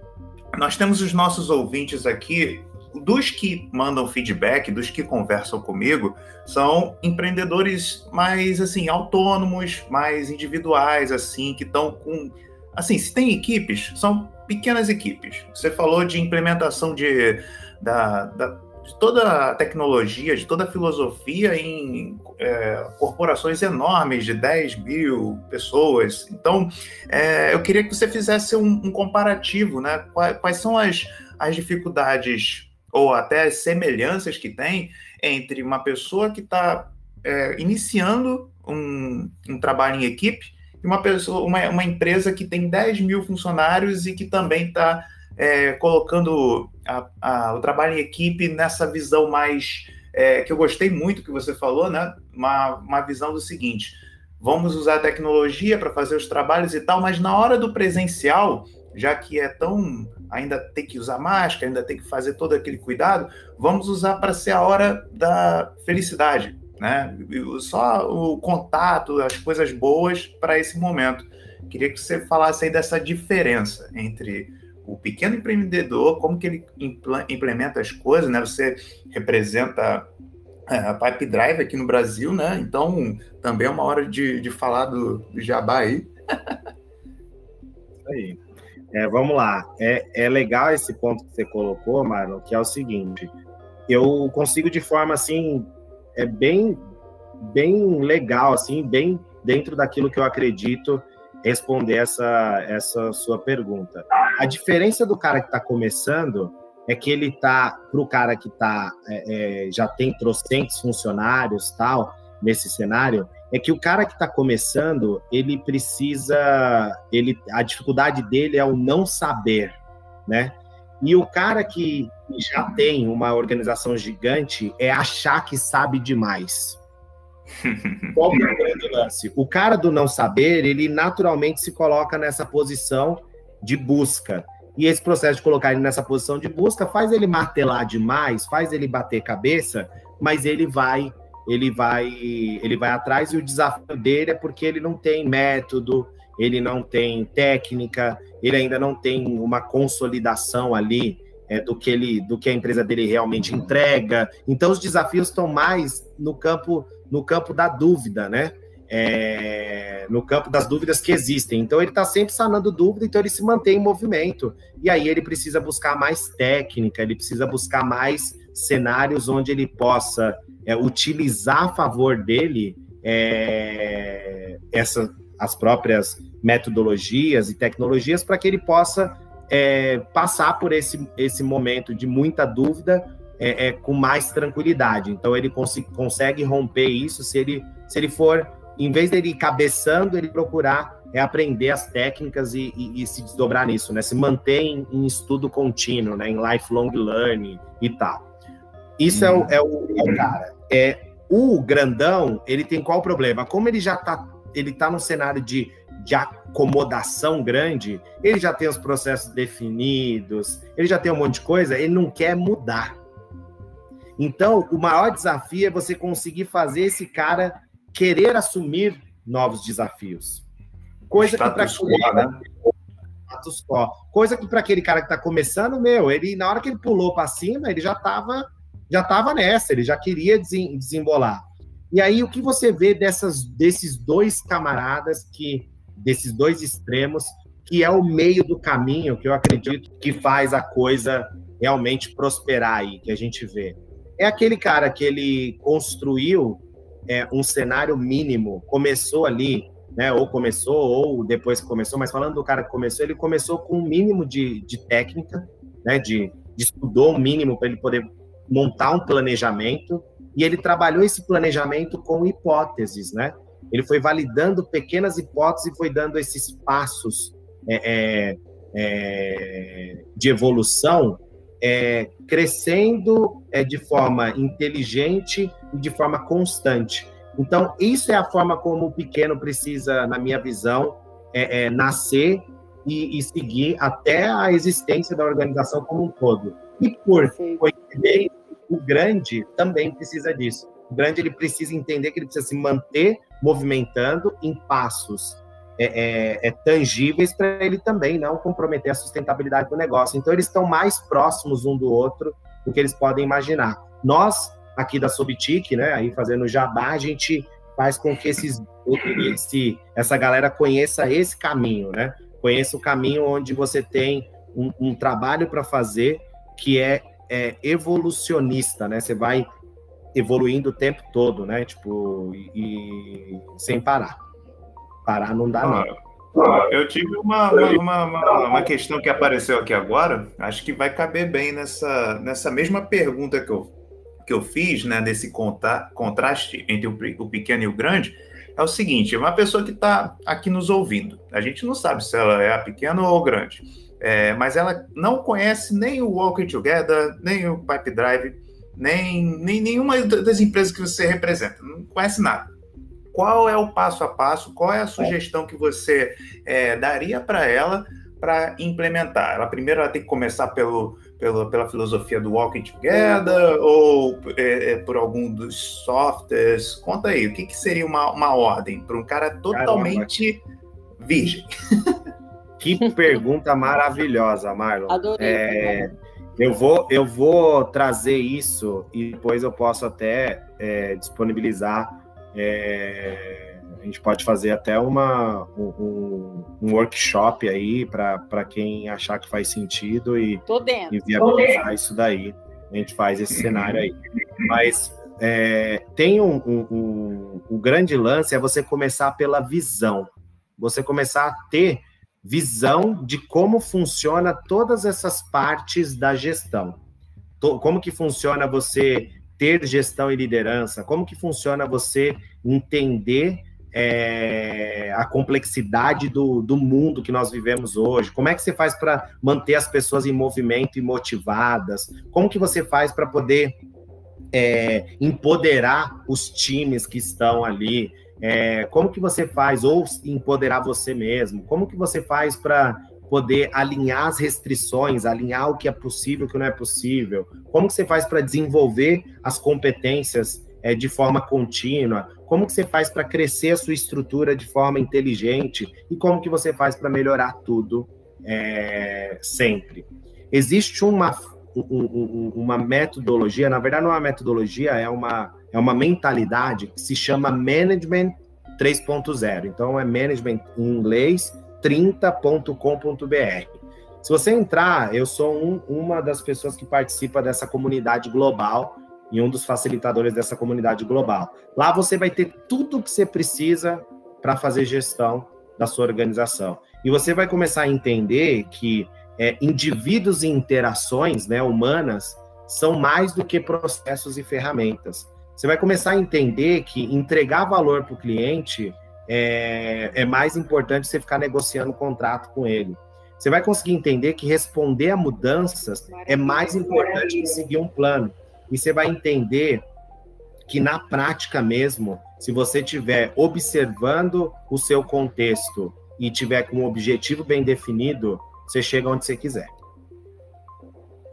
nós temos os nossos ouvintes aqui, dos que mandam feedback, dos que conversam comigo, são empreendedores mais assim autônomos, mais individuais, assim, que estão com assim, se tem equipes, são pequenas equipes. Você falou de implementação de, da, da, de toda a tecnologia, de toda a filosofia em é, corporações enormes de 10 mil pessoas. Então, é, eu queria que você fizesse um, um comparativo, né? Quais, quais, são as, as dificuldades ou até as semelhanças que tem entre uma pessoa que está é, iniciando um, um trabalho em equipe uma pessoa, uma, uma empresa que tem 10 mil funcionários e que também está é, colocando a, a, o trabalho em equipe nessa visão mais é, que eu gostei muito que você falou, né? Uma, uma visão do seguinte: vamos usar a tecnologia para fazer os trabalhos e tal, mas na hora do presencial, já que é tão ainda tem que usar máscara, ainda tem que fazer todo aquele cuidado, vamos usar para ser a hora da felicidade, né? Só o contato, as coisas boas para esse momento. Queria que você falasse aí dessa diferença entre o pequeno empreendedor, como que ele implementa as coisas, né? Você representa é, a Pipe Drive aqui no Brasil, né? Então, também é uma hora de, de falar do, do jabá aí. Isso aí. É, vamos lá. É, é legal esse ponto que você colocou, Marlon, que é o seguinte. Eu consigo de forma, assim, é bem, bem legal, assim, bem dentro daquilo que eu acredito responder essa, essa sua pergunta. A diferença do cara que está começando é que ele tá para o cara que tá é, é, já tem trocentos funcionários tal nesse cenário é que o cara que está começando ele precisa ele a dificuldade dele é o não saber né e o cara que já tem uma organização gigante é achar que sabe demais. Qual é o grande lance? O cara do não saber, ele naturalmente se coloca nessa posição de busca. E esse processo de colocar ele nessa posição de busca faz ele martelar demais, faz ele bater cabeça, mas ele vai, ele vai, ele vai atrás e o desafio dele é porque ele não tem método, ele não tem técnica, ele ainda não tem uma consolidação ali é, do que ele, do que a empresa dele realmente entrega. Então os desafios estão mais no campo, no campo da dúvida, né? É, no campo das dúvidas que existem. Então ele está sempre sanando dúvida, então ele se mantém em movimento. E aí ele precisa buscar mais técnica, ele precisa buscar mais cenários onde ele possa é, utilizar a favor dele é, essa, as próprias metodologias e tecnologias para que ele possa é, passar por esse, esse momento de muita dúvida é, é, com mais tranquilidade. Então ele cons consegue romper isso se ele, se ele for, em vez dele ir cabeçando, ele procurar é aprender as técnicas e, e, e se desdobrar nisso, né? Se manter em, em, estudo contínuo, né? Em lifelong learning e tal. Isso hum. é, o, uhum. é, o, é o cara. É, o grandão, ele tem qual problema? Como ele já está ele está num cenário de, de acomodação grande, ele já tem os processos definidos, ele já tem um monte de coisa, ele não quer mudar. Então, o maior desafio é você conseguir fazer esse cara querer assumir novos desafios. Coisa que para aquele, né? Coisa que para aquele cara que está começando, meu, ele na hora que ele pulou para cima, ele já estava já tava nessa, ele já queria desembolar. E aí o que você vê dessas, desses dois camaradas que desses dois extremos, que é o meio do caminho que eu acredito que faz a coisa realmente prosperar aí, que a gente vê. É aquele cara que ele construiu é, um cenário mínimo, começou ali, né, ou começou, ou depois começou, mas falando do cara que começou, ele começou com um mínimo de, de técnica, né, de, de estudou um mínimo para ele poder montar um planejamento, e ele trabalhou esse planejamento com hipóteses, né? Ele foi validando pequenas hipóteses e foi dando esses passos é, é, é de evolução, é, crescendo é, de forma inteligente e de forma constante. Então, isso é a forma como o pequeno precisa, na minha visão, é, nascer e, e, seguir até a existência da organização como um todo. E por coincidência, O grande também precisa disso. O grande ele precisa entender que ele precisa se manter movimentando em passos é, é, é tangíveis para ele também não comprometer a sustentabilidade do negócio. Então, eles estão mais próximos um do outro do que eles podem imaginar. Nós, aqui da Subtic, né, aí fazendo jabá, a gente faz com que esses, esse, essa galera conheça esse caminho, né? Conheça o caminho onde você tem um, um trabalho para fazer que é, é, evolucionista, né? Você vai evoluindo o tempo todo, né? Tipo, e, e sem parar. Parar não dá, não. Eu tive uma, uma, uma, uma, questão que apareceu aqui agora, acho que vai caber bem nessa, nessa mesma pergunta que eu, que eu fiz, né, desse conta, contraste entre o, o pequeno e o grande, é o seguinte: uma pessoa que está aqui nos ouvindo, a gente não sabe se ela é a pequena ou grande, é, mas ela não conhece nem o Walking Together, nem o Pipe Drive, nem, nem nenhuma das empresas que você representa, não conhece nada qual é o passo a passo, qual é a sugestão que você é, daria para ela para implementar? Ela primeiro ela tem que começar pelo, pelo, pela filosofia do Walking Together ou é, é, por algum dos softwares? Conta aí, o que, que seria uma, uma ordem para um cara totalmente Caramba. virgem? Que pergunta maravilhosa, Marlon. Adorei. É, eu vou, eu vou trazer isso e depois eu posso até é, disponibilizar é, a gente pode fazer até uma, um, um workshop aí para quem achar que faz sentido e, e viabilizar isso daí. A gente faz esse cenário aí. Mas é, tem um, um, um, um grande lance é você começar pela visão. Você começar a ter visão de como funciona todas essas partes da gestão. Como que funciona você ter gestão e liderança? Como que funciona você entender é, a complexidade do, do mundo que nós vivemos hoje? Como é que você faz para manter as pessoas em movimento e motivadas? Como que você faz para poder é, empoderar os times que estão ali? É, como que você faz ou empoderar você mesmo? Como que você faz para poder alinhar as restrições, alinhar o que é possível, o que não é possível? Como que você faz para desenvolver as competências é, de forma contínua? Como que você faz para crescer a sua estrutura de forma inteligente? E como que você faz para melhorar tudo é, sempre? Existe uma, um, uma metodologia, na verdade não é uma metodologia, é uma, é uma mentalidade que se chama Management 3.0. Então é Management em inglês 30.com.br. Se você entrar, eu sou um, uma das pessoas que participa dessa comunidade global e um dos facilitadores dessa comunidade global. Lá você vai ter tudo o que você precisa para fazer gestão da sua organização. E você vai começar a entender que é, indivíduos e interações né, humanas são mais do que processos e ferramentas. Você vai começar a entender que entregar valor para o cliente é, é mais importante você ficar negociando o contrato com ele. Você vai conseguir entender que responder a mudanças é mais importante que seguir um plano. E você vai entender que na prática mesmo, se você estiver observando o seu contexto e tiver com um objetivo bem definido, você chega onde você quiser.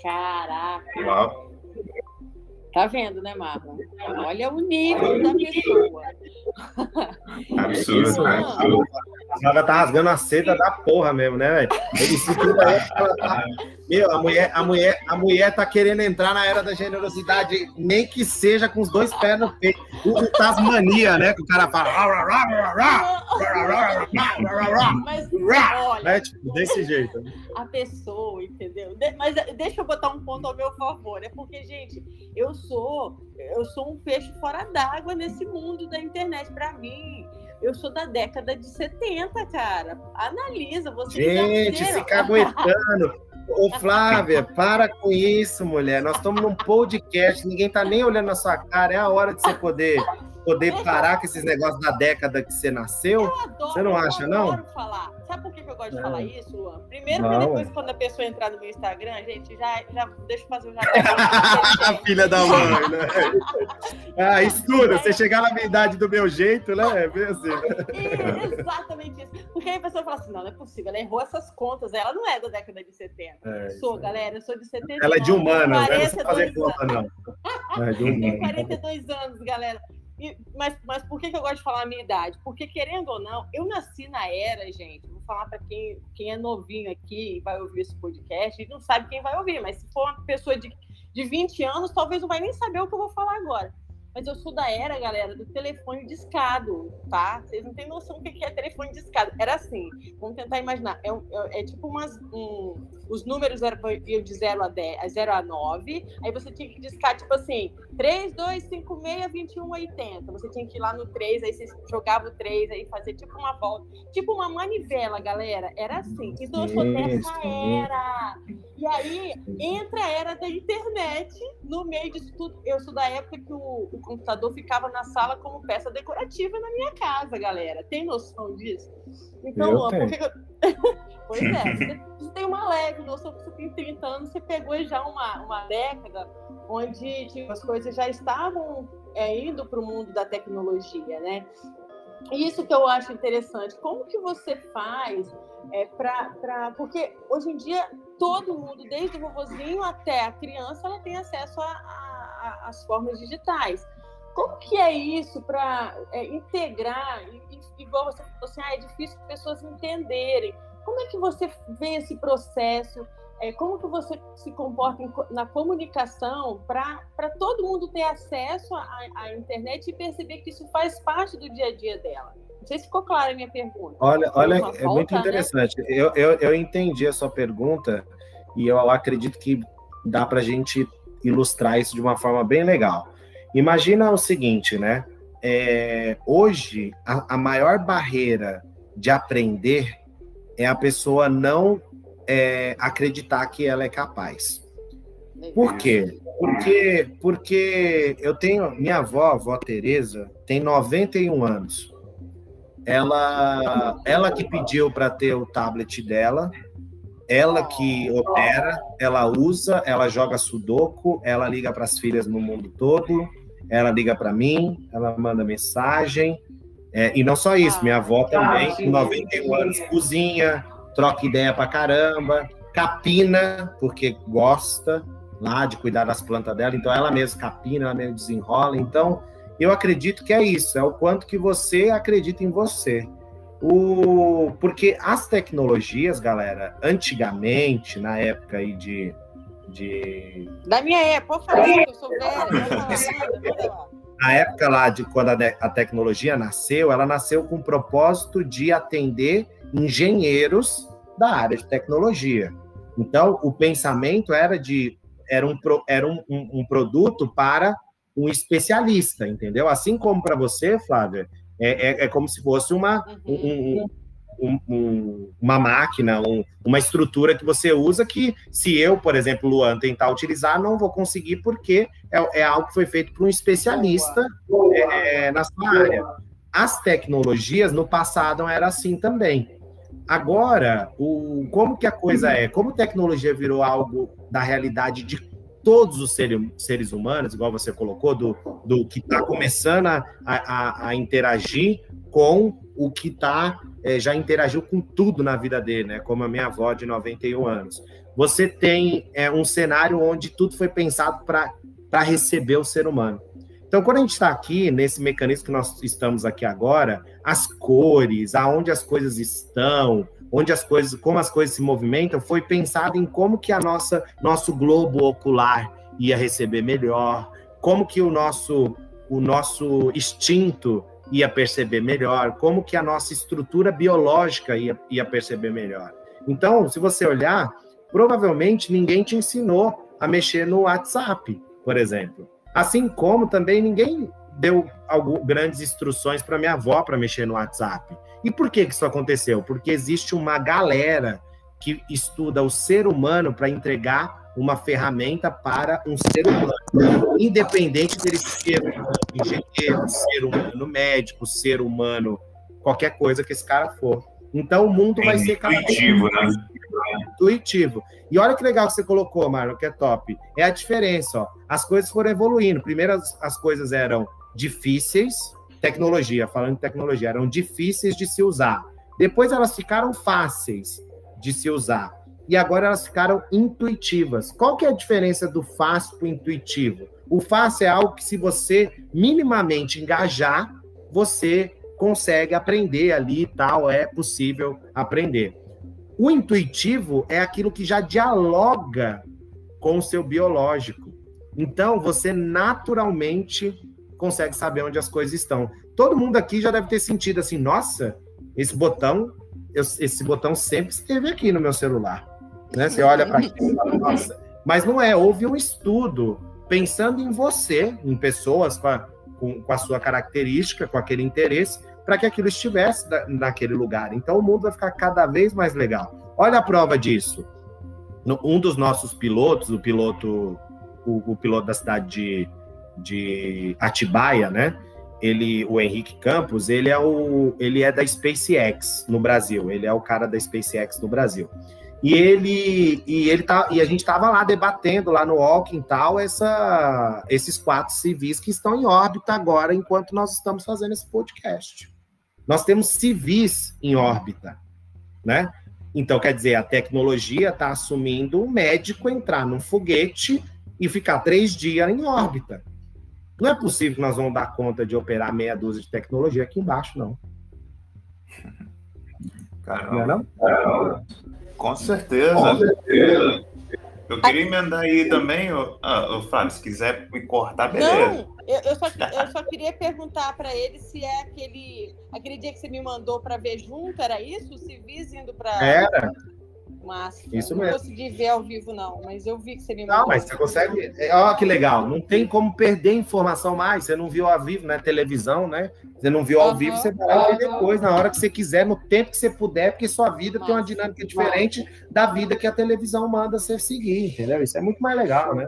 Caraca! Uau. Tá vendo, né, Marlon? Olha o nível da pessoa. Absurdo, absurdo. A Flávia tá rasgando a seda da porra mesmo, né, velho? Tá... Meu, a mulher, a, mulher, a mulher tá querendo entrar na era da generosidade, nem que seja com os dois pés no peito. O Tasmania, né? Que o cara fala. Mas, olha, né? tipo, desse jeito. Né? A pessoa, entendeu? Mas deixa eu botar um ponto ao meu favor. É porque, gente, eu sou, eu sou um peixe fora d'água nesse mundo da internet. Para mim, eu sou da década de 70, cara. Analisa, você. Gente, fica aguentando. Ô, Flávia, para com isso, mulher. Nós estamos num podcast, ninguém tá nem olhando na sua cara. É a hora de você poder poder parar com esses negócios da década que você nasceu? Adoro, você não acha, não? falar. Sabe por que eu gosto de falar isso, Luan? Primeiro, não, depois, é. quando a pessoa entrar no meu Instagram, gente, já, já deixa eu fazer o A filha da mãe, né? ah, estuda. Você chegar na minha idade do meu jeito, né? É bem assim. É, exatamente isso. Porque aí a pessoa fala assim: não, não é possível, ela errou essas contas. Ela não é da década de 70. É, sou, galera, eu sou de 70. Ela é de humanas, não é fazer conta, não. Tenho 42 anos, galera. E, mas, mas por que, que eu gosto de falar a minha idade? Porque, querendo ou não, eu nasci na era, gente. Vou falar para quem, quem é novinho aqui e vai ouvir esse podcast, e não sabe quem vai ouvir, mas se for uma pessoa de, de 20 anos, talvez não vai nem saber o que eu vou falar agora. Mas eu sou da era, galera, do telefone discado, tá? Vocês não têm noção do que é telefone discado. Era assim, vamos tentar imaginar. É, é, é tipo umas. Um, os números eram de 0 a 10, 0 a 9. Aí você tinha que discar, tipo assim, 3, 2, 5, 6, 21, 80. Você tinha que ir lá no 3, aí você jogava o 3, aí fazer tipo uma volta. Tipo uma manivela, galera. Era assim. Então eu sou dessa era. E aí entra a era da internet no meio disso tudo. Eu sou da época que o, o computador ficava na sala como peça decorativa na minha casa, galera. Tem noção disso? Então, eu Luan, que eu... pois é, você tem uma leve noção que você tem 30 anos, você pegou já uma, uma década onde tipo, as coisas já estavam é, indo para o mundo da tecnologia, né? Isso que eu acho interessante. Como que você faz é, para. Porque hoje em dia todo mundo, desde o vovozinho até a criança, ela tem acesso às formas digitais. Como que é isso para é, integrar, igual você falou assim, ah, é difícil as pessoas entenderem. Como é que você vê esse processo? É, como que você se comporta em, na comunicação para todo mundo ter acesso à, à, internet e perceber que isso faz parte do dia a dia dela? Não sei se ficou clara a minha pergunta. Olha, olha é muito né? interessante. Né? Eu, eu, eu entendi a sua pergunta e eu acredito que dá para a gente ilustrar isso de uma forma bem legal. Imagina o seguinte, né? É, hoje, a, a, maior barreira de aprender é a pessoa não é, acreditar que ela é capaz. Por quê? Porque, porque eu tenho. Minha avó, a avó Tereza, tem 91 anos. Ela, ela que pediu para ter o tablet dela, ela que opera, ela usa, ela joga sudoku, ela liga para as filhas no mundo todo ela liga para mim, ela manda mensagem. É, e não só isso, minha avó também, com 91 anos, cozinha, troca ideia pra caramba, capina, porque gosta lá de cuidar das plantas dela, então ela mesma capina, ela mesma desenrola. Então, eu acredito que é isso, é o quanto que você acredita em você. O... Porque as tecnologias, galera, antigamente, na época aí de de. Da minha época, pode falar, eu sou velha. Na época lá de quando a, a tecnologia nasceu, ela nasceu com o propósito de atender engenheiros da área de tecnologia. Então, o pensamento era de era um, era um, um, um produto para um especialista, entendeu? Assim como para você, Flávia, é, é, é, como se fosse uma, uhum. um, um, um, uma máquina, um, uma estrutura que você usa que, se eu, por exemplo, Luan, tentar utilizar, não vou conseguir porque é, é algo que foi feito por um especialista é, na sua área. As tecnologias, no passado, era assim também. Agora, o, como que a coisa é? Como tecnologia virou algo da realidade de todos os seres, humanos, igual você colocou, do, do que está começando a, a, a interagir com o que está é, já interagiu com tudo na vida dele, né? Como a minha avó de 91 anos. Você tem é, um cenário onde tudo foi pensado para receber o ser humano. Então, quando a gente está aqui, nesse mecanismo que nós estamos aqui agora, as cores, aonde as coisas estão, onde as coisas, como as coisas se movimentam, foi pensado em como que a nossa nosso globo ocular ia receber melhor, como que o nosso o nosso instinto ia perceber melhor, como que a nossa estrutura biológica ia, ia perceber melhor. Então, se você olhar, provavelmente ninguém te ensinou a mexer no WhatsApp, por exemplo. Assim como também ninguém deu algumas grandes instruções para minha avó para mexer no WhatsApp. E por que, que isso aconteceu? Porque existe uma galera que estuda o ser humano para entregar uma ferramenta para um ser humano, independente dele ser um engenheiro, ser humano médico, ser humano, qualquer coisa que esse cara for. Então o mundo vai ser intuitivo, né? Intuitivo. E olha que legal que você colocou, Marlon, que é top. É a diferença, ó. As coisas foram evoluindo. Primeiro as, as coisas eram difíceis, tecnologia, falando de tecnologia, eram difíceis de se usar. Depois elas ficaram fáceis de se usar. e agora elas ficaram intuitivas. Qual que é a diferença do fácil para o intuitivo? O fácil é algo que, se você minimamente engajar, você consegue aprender ali e tal, é possível aprender. O intuitivo é aquilo que já dialoga com o seu biológico. Então, você naturalmente consegue saber onde as coisas estão. Todo mundo aqui já deve ter sentido assim, nossa, esse botão, esse botão sempre esteve aqui no meu celular. Né? Você olha para aquilo e fala, nossa. Mas não é, houve um estudo pensando em você, em pessoas com a, com, com a sua característica, com aquele interesse, para que aquilo estivesse da, naquele lugar. Então o mundo vai ficar cada vez mais legal. Olha a prova disso. No, um dos nossos pilotos, o piloto, o, o piloto da cidade de, de Atibaia, né? Ele, o Henrique Campos, ele é o, ele é da SpaceX no Brasil. Ele é o cara da SpaceX no Brasil. E ele e ele tá e a gente estava lá debatendo lá no Walking tal essa, esses quatro civis que estão em órbita agora enquanto nós estamos fazendo esse podcast. Nós temos civis em órbita, né? Então, quer dizer, a tecnologia está assumindo o médico entrar num foguete e ficar três dias em órbita. Não é possível que nós vamos dar conta de operar meia dúzia de tecnologia aqui embaixo, não. Caramba. Não é não? Com certeza. Com certeza. Eu queria emendar aí também, o, ah, o Fábio, se quiser me cortar, beleza. Não, eu, eu, só, eu só queria perguntar para ele se é aquele, aquele dia que você me mandou para ver junto, era isso? O civis indo para. Era. Massa. Isso mesmo. Não consegui ver ao vivo, não, mas eu vi que você me mandou. Não, mas você consegue. É, olha que legal. Não tem como perder informação mais. Você não viu ao vivo, né? Televisão, né? Você não viu ao uhum. vivo, você vai ver depois, na hora que você quiser, no tempo que você puder, porque sua vida Nossa. tem uma dinâmica diferente da vida que a televisão manda você seguir, entendeu? Isso é muito mais legal, né?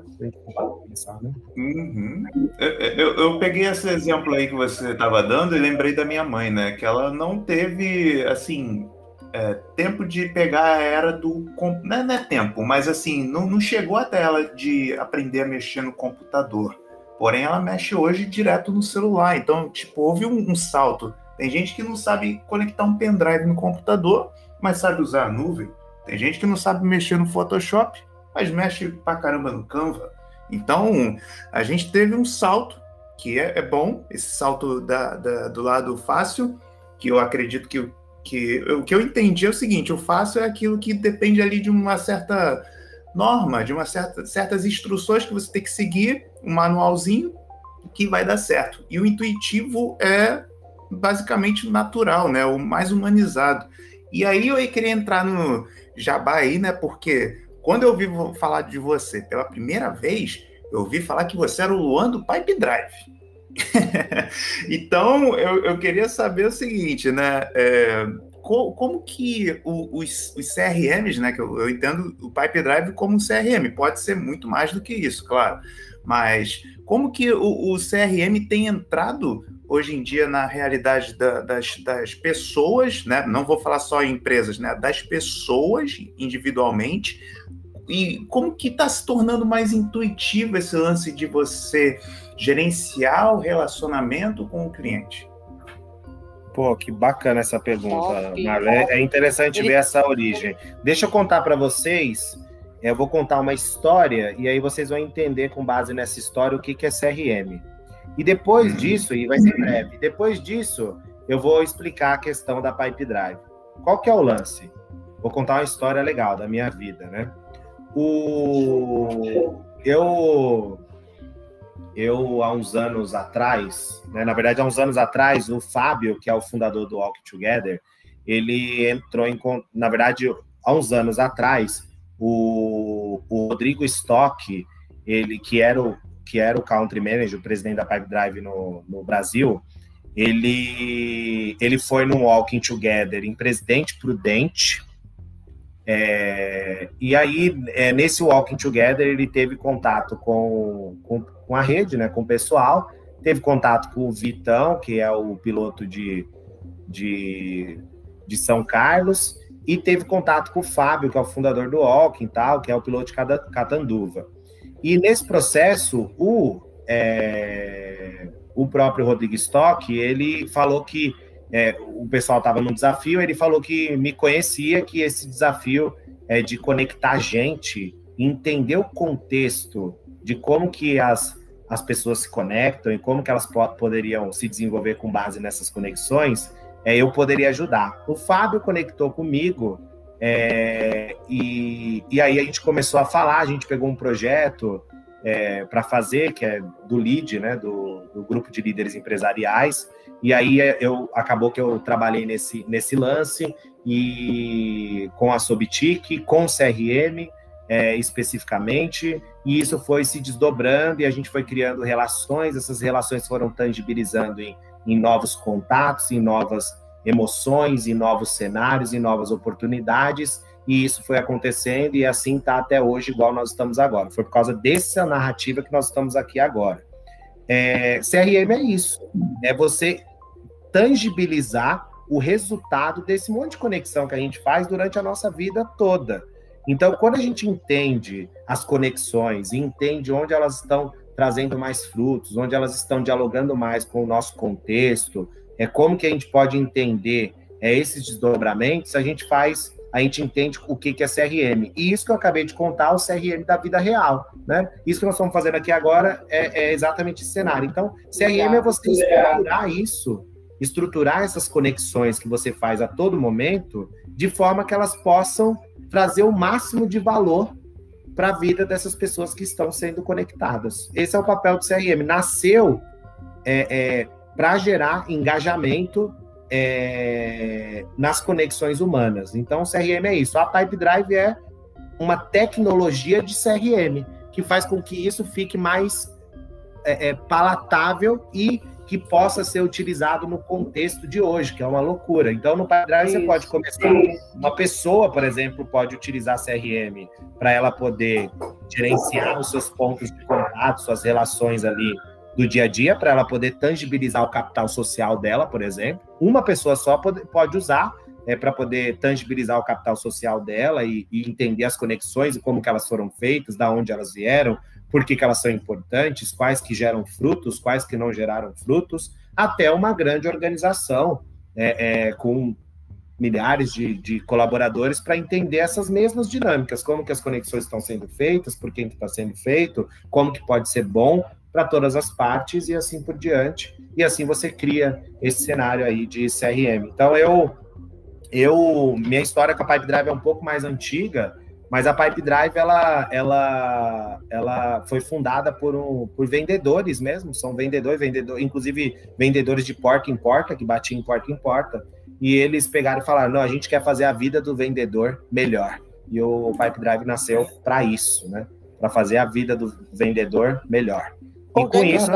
Pensar, né? Uhum. Eu, eu, eu, peguei esse exemplo aí que você estava dando e lembrei da minha mãe, né? Que ela não teve, assim, é, tempo de pegar a era do. Não é, não é tempo, mas assim, não, não, chegou até ela de aprender a mexer no computador. Porém, ela mexe hoje direto no celular. Então, tipo, houve um, um salto. Tem gente que não sabe conectar um pendrive no computador, mas sabe usar a nuvem. Tem gente que não sabe mexer no Photoshop, mas mexe pra caramba no Canva. Então, a gente teve um salto que é, é bom, esse salto da, da, do lado fácil, que eu acredito que que o que eu entendi é o seguinte: o fácil é aquilo que depende ali de uma certa norma, de uma certa, certas instruções que você tem que seguir, um manualzinho que vai dar certo. E o intuitivo é basicamente natural, né? O mais humanizado. E aí eu queria entrar no jabá aí, né? Porque quando eu ouvi falar de você pela primeira vez, eu ouvi falar que você era o Luan do Pipe Drive. então, eu, eu, queria saber o seguinte, né? É, co, como que o, os, os, CRMs, né? Que eu, eu, entendo o Pipe Drive como um CRM, pode ser muito mais do que isso, claro. Mas como que o, o CRM tem entrado hoje em dia na realidade da, das, das pessoas, né? Não vou falar só em empresas, né? Das pessoas individualmente, e como que está se tornando mais intuitivo esse lance de você gerenciar o relacionamento com o cliente? Pô, que bacana essa pergunta, Marlon. É, é interessante ver essa origem. Deixa eu contar para vocês. Eu vou contar uma história e aí vocês vão entender com base nessa história o que, que é CRM. E depois uhum. disso, e vai ser breve, depois disso, eu vou explicar a questão da Pipe Drive. Qual que é o lance? Vou contar uma história legal da minha vida, né? O eu eu há uns anos atrás, né, na verdade há uns anos atrás, o Fábio, que é o fundador do Walk Together, ele entrou em, na verdade, há uns anos atrás, o, o Rodrigo Stock, ele que era o que era o country manager, o presidente da Pipe Drive no, no Brasil, ele ele foi no Walking Together em Presidente Prudente, é, e aí, é, nesse Walking Together, ele teve contato com, com, com, a rede, né, com o pessoal, teve contato com o Vitão, que é o piloto de, de, de São Carlos, e teve contato com o Fábio, que é o fundador do Walking, tal, que é o piloto de Catanduva. E nesse processo, o, é, o próprio Rodrigo Stock, ele falou que é, o pessoal estava no desafio, ele falou que me conhecia, que esse desafio é de conectar gente, entender o contexto de como que as, as pessoas se conectam e como que elas po poderiam se desenvolver com base nessas conexões, é, eu poderia ajudar. O Fábio conectou comigo é, e, e aí a gente começou a falar, a gente pegou um projeto é, para fazer, que é do LEAD, né, do, do, grupo de líderes empresariais, e aí é, eu acabou que eu trabalhei nesse, nesse lance e com a Sobitic, com o CRM é, especificamente, e isso foi se desdobrando e a gente foi criando relações, essas relações foram tangibilizando em, em novos contatos, em novas emoções, em novos cenários, em novas oportunidades, e isso foi acontecendo e assim está até hoje, igual nós estamos agora. Foi por causa dessa narrativa que nós estamos aqui agora. É, CRM é isso, é você tangibilizar o resultado desse monte de conexão que a gente faz durante a nossa vida toda. Então, quando a gente entende as conexões e entende onde elas estão trazendo mais frutos, onde elas estão dialogando mais com o nosso contexto, é como que a gente pode entender é, esses desdobramentos, a gente faz, a gente entende o que, que é CRM. E isso que eu acabei de contar, o CRM da vida real, né? Isso que nós estamos fazendo aqui agora é, é exatamente esse cenário. Então, CRM é você estruturar isso, estruturar essas conexões que você faz a todo momento, de forma que elas possam trazer o máximo de valor para a vida dessas pessoas que estão sendo conectadas. Esse é o papel do CRM. Nasceu é, é, para gerar engajamento é, nas conexões humanas. Então, o CRM é isso. A Pipe Drive é uma tecnologia de CRM que faz com que isso fique mais é, é, palatável e que possa ser utilizado no contexto de hoje, que é uma loucura. Então, no Drive, você pode começar. Uma pessoa, por exemplo, pode utilizar CRM para ela poder gerenciar os seus pontos de contato, suas relações ali do dia a dia para ela poder tangibilizar o capital social dela, por exemplo. Uma pessoa só pode, pode usar é, para poder tangibilizar o capital social dela e, e, entender as conexões e como que elas foram feitas, da onde elas vieram, por que, que elas são importantes, quais que geram frutos, quais que não geraram frutos, até uma grande organização é, é, com milhares de, de colaboradores para entender essas mesmas dinâmicas, como que as conexões estão sendo feitas, por quem que está sendo feito, como que pode ser bom para todas as partes? E assim por diante. E assim você cria esse cenário aí de CRM. Então eu eu minha história com a Pipe Drive é um pouco mais antiga, mas a Pipe Drive ela ela ela foi fundada por um, por vendedores mesmo, são vendedores, vendedor, inclusive vendedores de porta em porta que batiam em porta em porta. E eles pegaram e falaram: "Não, a gente quer fazer a vida do vendedor melhor". E o Pipe Drive nasceu para isso, né? Para fazer a vida do vendedor melhor. E com isso,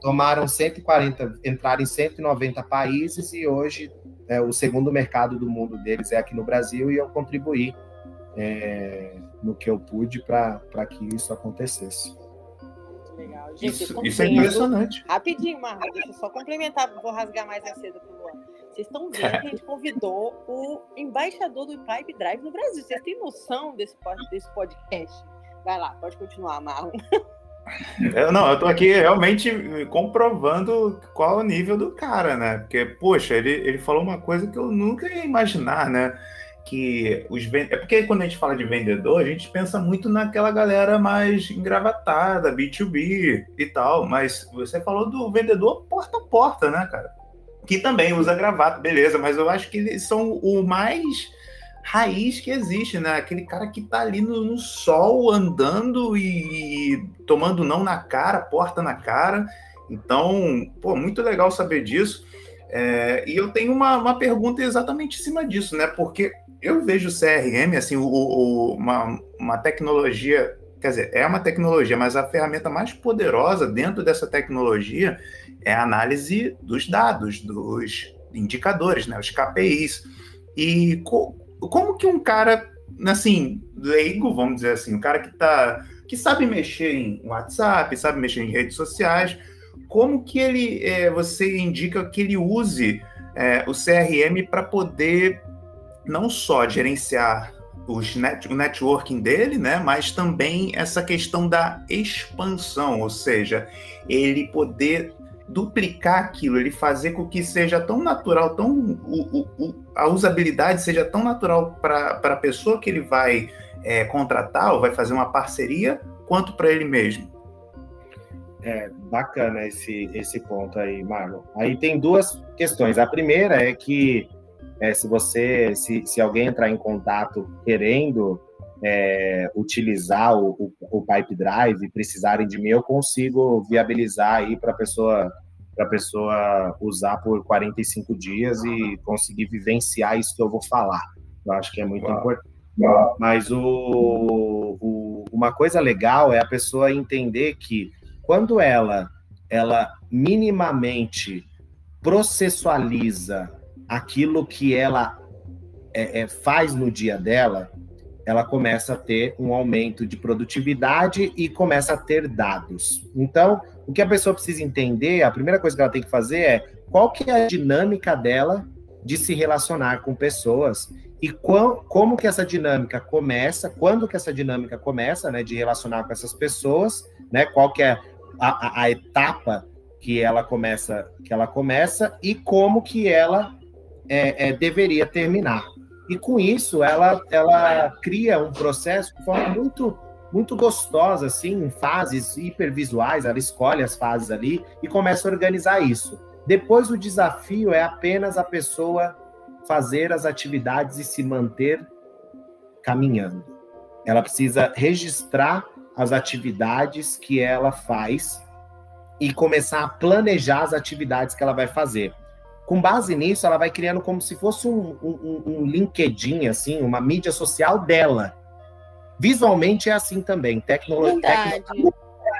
tomaram 140, entraram em 190 países e hoje é, o segundo mercado do mundo deles é aqui no Brasil e eu contribuí é, no que eu pude para que isso acontecesse. Legal. Gente, isso, isso é impressionante. Rapidinho, Marra, deixa eu só complementar, vou rasgar mais a seda pro Luan. Vocês estão vendo que a gente convidou o embaixador do Pipe Drive no Brasil. Vocês têm noção desse, desse podcast? Vai lá, pode continuar, Marlon. Eu, não, eu tô aqui realmente comprovando qual é o nível do cara, né? Porque, poxa, ele, ele falou uma coisa que eu nunca ia imaginar, né? Que os vend... É porque quando a gente fala de vendedor, a gente pensa muito naquela galera mais engravatada, B2B e tal, mas você falou do vendedor porta a porta, né, cara? Que também usa gravata, beleza, mas eu acho que eles são o mais raiz que existe, né? Aquele cara que tá ali no, no sol andando e, e, tomando não na cara, porta na cara. Então, pô, muito legal saber disso. É, e eu tenho uma, uma pergunta exatamente em cima disso, né? Porque eu vejo o CRM, assim, o, o, uma, uma tecnologia, quer dizer, é uma tecnologia, mas a ferramenta mais poderosa dentro dessa tecnologia é a análise dos dados, dos indicadores, né? Os KPIs. E como que um cara, assim, leigo, vamos dizer assim, um cara que tá que sabe mexer em WhatsApp, sabe mexer em redes sociais, como que ele é, você indica que ele use é, o CRM para poder não só gerenciar net, o networking dele, né, mas também essa questão da expansão, ou seja, ele poder duplicar aquilo, ele fazer com que seja tão natural, tão o, o, a usabilidade seja tão natural para a pessoa que ele vai é, contratar ou vai fazer uma parceria, quanto para ele mesmo. É bacana esse, esse ponto aí, Marlon. Aí tem duas questões. A primeira é que é, se você, se, se alguém entrar em contato querendo é, utilizar o, o, o, Pipe Drive e precisarem de mim, eu consigo viabilizar aí para a pessoa para pessoa usar por 45 dias e conseguir vivenciar isso que eu vou falar. Eu acho que é muito Uau. importante. Uau. Mas o, o, uma coisa legal é a pessoa entender que quando ela ela minimamente processualiza aquilo que ela é, é, faz no dia dela, ela começa a ter um aumento de produtividade e começa a ter dados. Então, o que a pessoa precisa entender, a primeira coisa que ela tem que fazer é qual que é a dinâmica dela de se relacionar com pessoas e qual, como que essa dinâmica começa, quando que essa dinâmica começa, né, de relacionar com essas pessoas, né, qual que é a, a, a etapa que ela começa, que ela começa e como que ela é, é, deveria terminar. E com isso, ela, ela cria um processo de forma muito, muito gostosa, assim, em fases hipervisuais. Ela escolhe as fases ali e começa a organizar isso. Depois, o desafio é apenas a pessoa fazer as atividades e se manter caminhando. Ela precisa registrar as atividades que ela faz e começar a planejar as atividades que ela vai fazer com base nisso, ela vai criando como se fosse um, um, um LinkedIn, assim, uma mídia social dela. Visualmente é assim também. Tecnologia é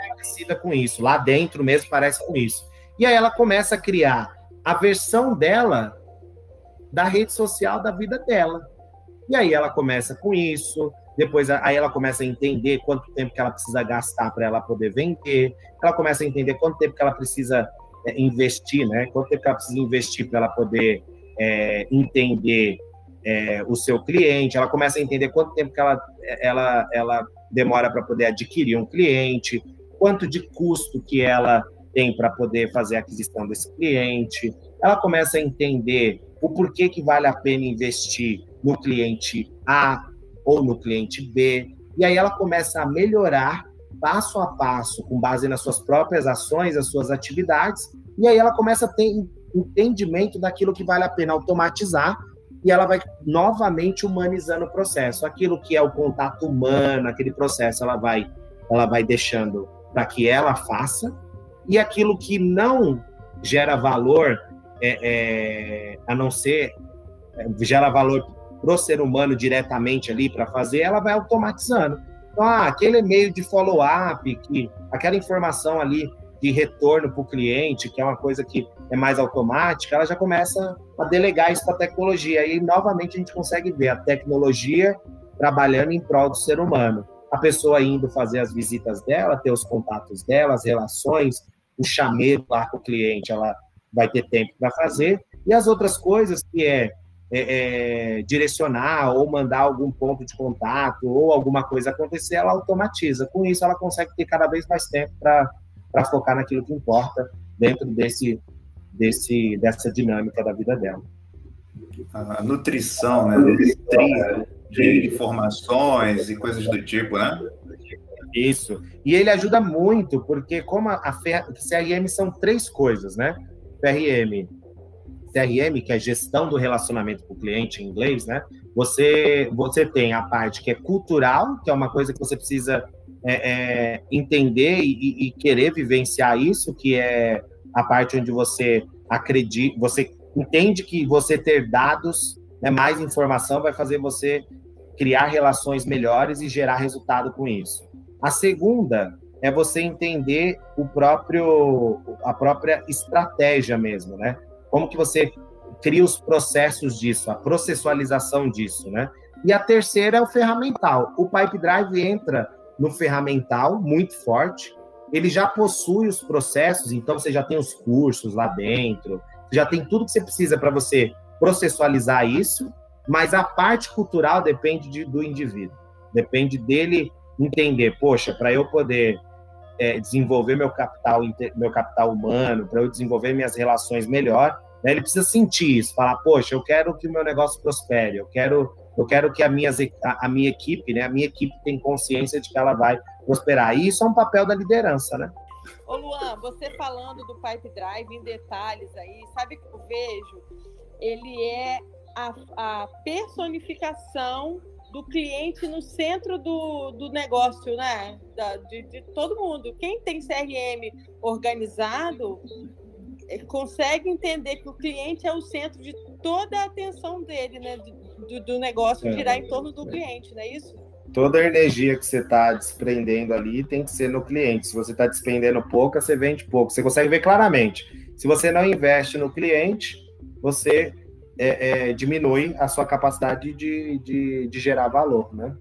parecida com isso. Lá dentro mesmo parece com isso. E aí ela começa a criar a versão dela da rede social da vida dela. E aí ela começa com isso, depois aí ela começa a entender quanto tempo que ela precisa gastar para ela poder vender, ela começa a entender quanto tempo que ela precisa investir, né? Quanto tempo ela precisa investir para ela poder é, entender é, o seu cliente, ela começa a entender quanto tempo que ela, ela, ela demora para poder adquirir um cliente, quanto de custo que ela tem para poder fazer a aquisição desse cliente, ela começa a entender o porquê que vale a pena investir no cliente A ou no cliente B, e aí ela começa a melhorar passo a passo, com base nas suas próprias ações, as suas atividades, e aí ela começa a ter entendimento daquilo que vale a pena automatizar, e ela vai novamente humanizando o processo. Aquilo que é o contato humano, aquele processo, ela vai, ela vai deixando para que ela faça, e aquilo que não gera valor, é, é, a não ser é, gera valor para o ser humano diretamente ali para fazer, ela vai automatizando. Ah, aquele e-mail de follow-up, que aquela informação ali de retorno para o cliente, que é uma coisa que é mais automática, ela já começa a delegar isso para a tecnologia. E novamente a gente consegue ver a tecnologia trabalhando em prol do ser humano. A pessoa indo fazer as visitas dela, ter os contatos dela, as relações, o chamego lá com o cliente, ela vai ter tempo para fazer. E as outras coisas que é é, é, direcionar ou mandar algum ponto de contato ou alguma coisa acontecer, ela automatiza. Com isso, ela consegue ter cada vez mais tempo para focar naquilo que importa dentro desse, desse, dessa dinâmica da vida dela. A nutrição, né? Nutrir de informações e coisas do tipo, né? Isso. E ele ajuda muito, porque como a, a CRM são três coisas, né? CRM CRM, que é gestão do relacionamento com o cliente em inglês, né? Você, você tem a parte que é cultural, que é uma coisa que você precisa é, é, entender e, e, querer vivenciar isso, que é a parte onde você acredita, você entende que você ter dados, né, mais informação, vai fazer você criar relações melhores e gerar resultado com isso. A segunda é você entender o próprio a própria estratégia mesmo, né? Como que você cria os processos disso, a processualização disso, né? E a terceira é o ferramental. O Pipe Drive entra no ferramental muito forte. Ele já possui os processos, então você já tem os cursos lá dentro, já tem tudo que você precisa para você processualizar isso, mas a parte cultural depende de, do indivíduo. Depende dele entender, poxa, para eu poder é, desenvolver meu capital, meu capital humano, para eu desenvolver minhas relações melhor, né, ele precisa sentir isso, falar, poxa, eu quero que o meu negócio prospere, eu quero, eu quero que a, minha a, minha equipe, né, a minha equipe tem consciência de que ela vai prosperar. E isso é um papel da liderança, né? Ô Luan, você falando do Pipe Drive em detalhes aí, sabe que eu vejo? Ele é a, a personificação do cliente no centro do, do negócio, né? Da, de, de todo mundo. Quem tem CRM organizado é, consegue entender que o cliente é o centro de toda a atenção dele, né? Do, do negócio é, girar em torno do cliente, não é isso? Toda a energia que você está desprendendo ali tem que ser no cliente. Se você está desprendendo pouca, você vende pouco. Você consegue ver claramente. Se você não investe no cliente, você é, é, diminui a sua capacidade de, de, de gerar valor, né?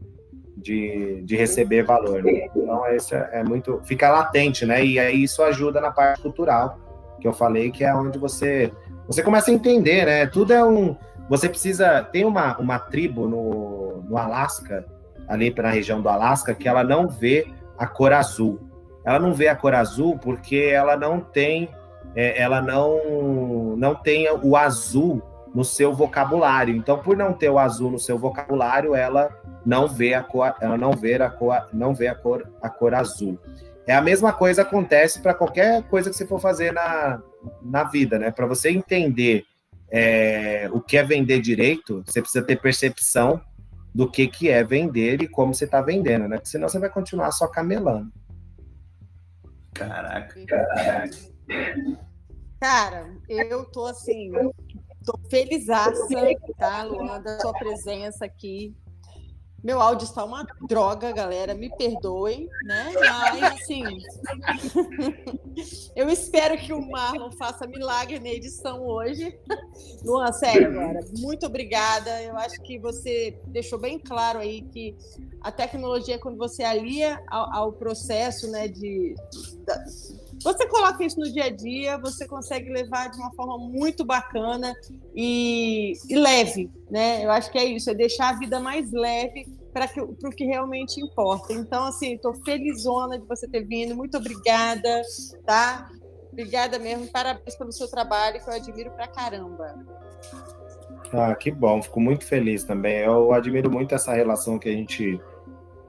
De, de receber valor. Né? Então, esse é, é, muito. Fica latente, né? E aí isso ajuda na parte cultural, que eu falei, que é onde você, você começa a entender, né? Tudo é um. Você precisa. Tem uma, uma tribo no, no Alasca, ali na região do Alasca, que ela não vê a cor azul. Ela não vê a cor azul porque ela não tem. É, ela não, não tem o azul no seu vocabulário. Então, por não ter o azul no seu vocabulário, ela não vê a cor, ela não vê a cor, não vê a cor, a cor azul. É a mesma coisa acontece para qualquer coisa que você for fazer na, na vida, né? Para você entender é, o que é vender direito, você precisa ter percepção do que, que é vender e como você está vendendo, né? Porque senão você vai continuar só camelando. Caraca, caraca. Cara, eu tô assim, Estou felizaça, tá, Luan, da sua presença aqui. Meu áudio está uma droga, galera, me perdoem, né? Mas, assim, eu espero que o Marlon faça milagre na edição hoje. Luan, sério agora, muito obrigada. Eu acho que você deixou bem claro aí que a tecnologia, quando você alia ao, ao processo, né, de, da, você coloca isso no dia a dia, você consegue levar de uma forma muito bacana e, e leve, né? Eu acho que é isso, é deixar a vida mais leve para o que realmente importa. Então, assim, estou felizona de você ter vindo, muito obrigada, tá? Obrigada mesmo, parabéns pelo seu trabalho, que eu admiro pra caramba. Ah, que bom, fico muito feliz também. Eu admiro muito essa relação que a gente,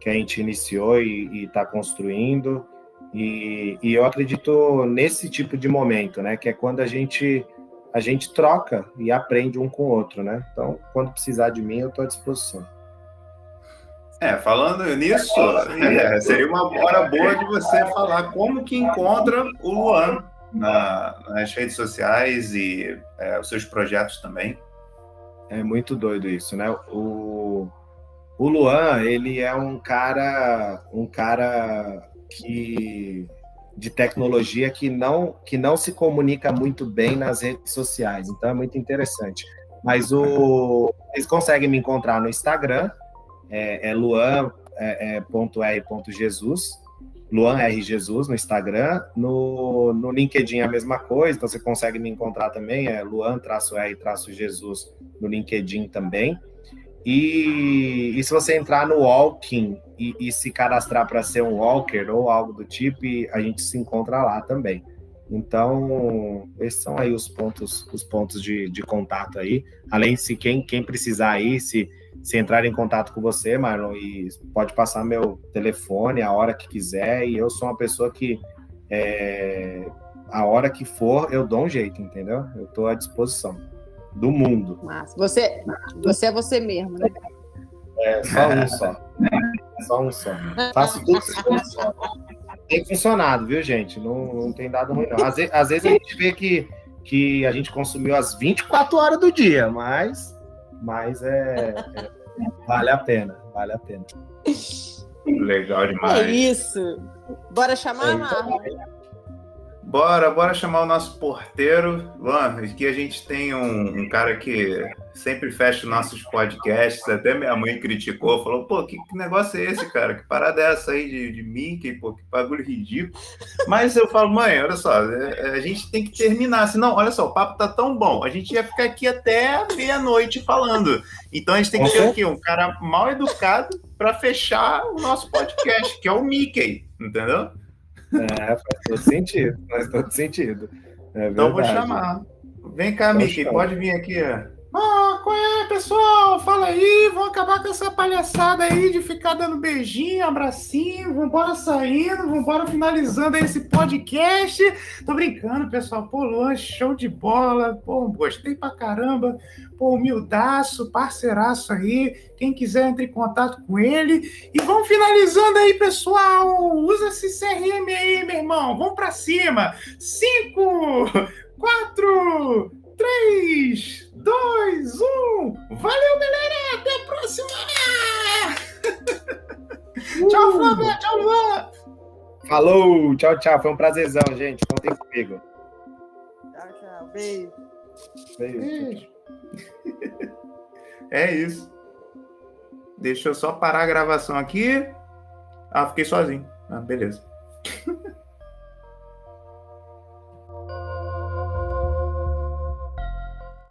que a gente iniciou e está construindo. E, e, eu acredito nesse tipo de momento, né? Que é quando a gente a gente troca e aprende um com o outro, né? Então, quando precisar de mim, eu estou à disposição. É, falando nisso, é, seria uma hora boa de você falar como que encontra o Luan na, nas redes sociais e é, os seus projetos também. É muito doido isso, né? O, o Luan, ele é um cara, um cara que de tecnologia que não que não se comunica muito bem nas redes sociais. Então é muito interessante. Mas o eles conseguem me encontrar no Instagram, é, é luan é, é, ponto r ponto Jesus, Luan R Jesus no Instagram, no, no LinkedIn é a mesma coisa, então você consegue me encontrar também, é Luan traço R traço Jesus no LinkedIn também. E, e se você entrar no Walking e, e se cadastrar para ser um Walker ou algo do tipo, a gente se encontra lá também. Então, esses são aí os pontos, os pontos de, de contato aí. Além se quem, quem precisar aí, se, se entrar em contato com você, Marlon, e pode passar meu telefone a hora que quiser, e eu sou uma pessoa que é, a hora que for, eu dou um jeito, entendeu? Eu estou à disposição do mundo. Mas você, você é você mesmo, né? É, só um só. Só um só. Faço tudo só. Tem funcionado, viu, gente? Não, não tem dado ruim, não. Às vezes, às vezes a gente vê que, que a gente consumiu as 24 horas do dia, mas, mas é, é vale a pena, vale a pena. Legal demais. É isso. Bora chamar, é, Bora, bora chamar o nosso porteiro. Luan, aqui a gente tem um, um, cara que sempre fecha nossos podcasts. Até minha mãe criticou, falou: pô, que, que negócio é esse, cara? Que parada é essa aí de, de Mickey? Pô, que bagulho ridículo. Mas eu falo, mãe, olha só, é, é, a gente tem que terminar. Senão, olha só, o papo tá tão bom. A gente ia ficar aqui até meia-noite falando. Então a gente tem que ter aqui um cara mal educado para fechar o nosso podcast, que é o Mickey, entendeu? É, faz todo sentido, faz todo sentido. É então vou chamar. Vem cá, então, Mickey, pode vir aqui. Ah, qual é, pessoal? Fala aí, vamos acabar com essa palhaçada aí de ficar dando beijinho, abracinho, vambora saindo, vambora finalizando esse podcast. Tô brincando, pessoal. Pô, Luan, show de bola. Pô, gostei pra caramba. Pô, humildaço, parceiraço aí. Quem quiser, entre em contato com ele. E vamos finalizando aí, pessoal. Usa esse CRM aí, meu irmão. Vamos pra cima. Cinco, quatro, três, dois, um. Valeu, galera! Até a próxima! Uh. tchau, Flávia! Tchau, Luan! Falou! Tchau, tchau. Foi um prazerzão, gente. Contem comigo. Tchau, tchau. Beijo. Beijo. Beijo. é isso. Deixa eu só parar a gravação aqui. Ah, fiquei sozinho. Ah, beleza.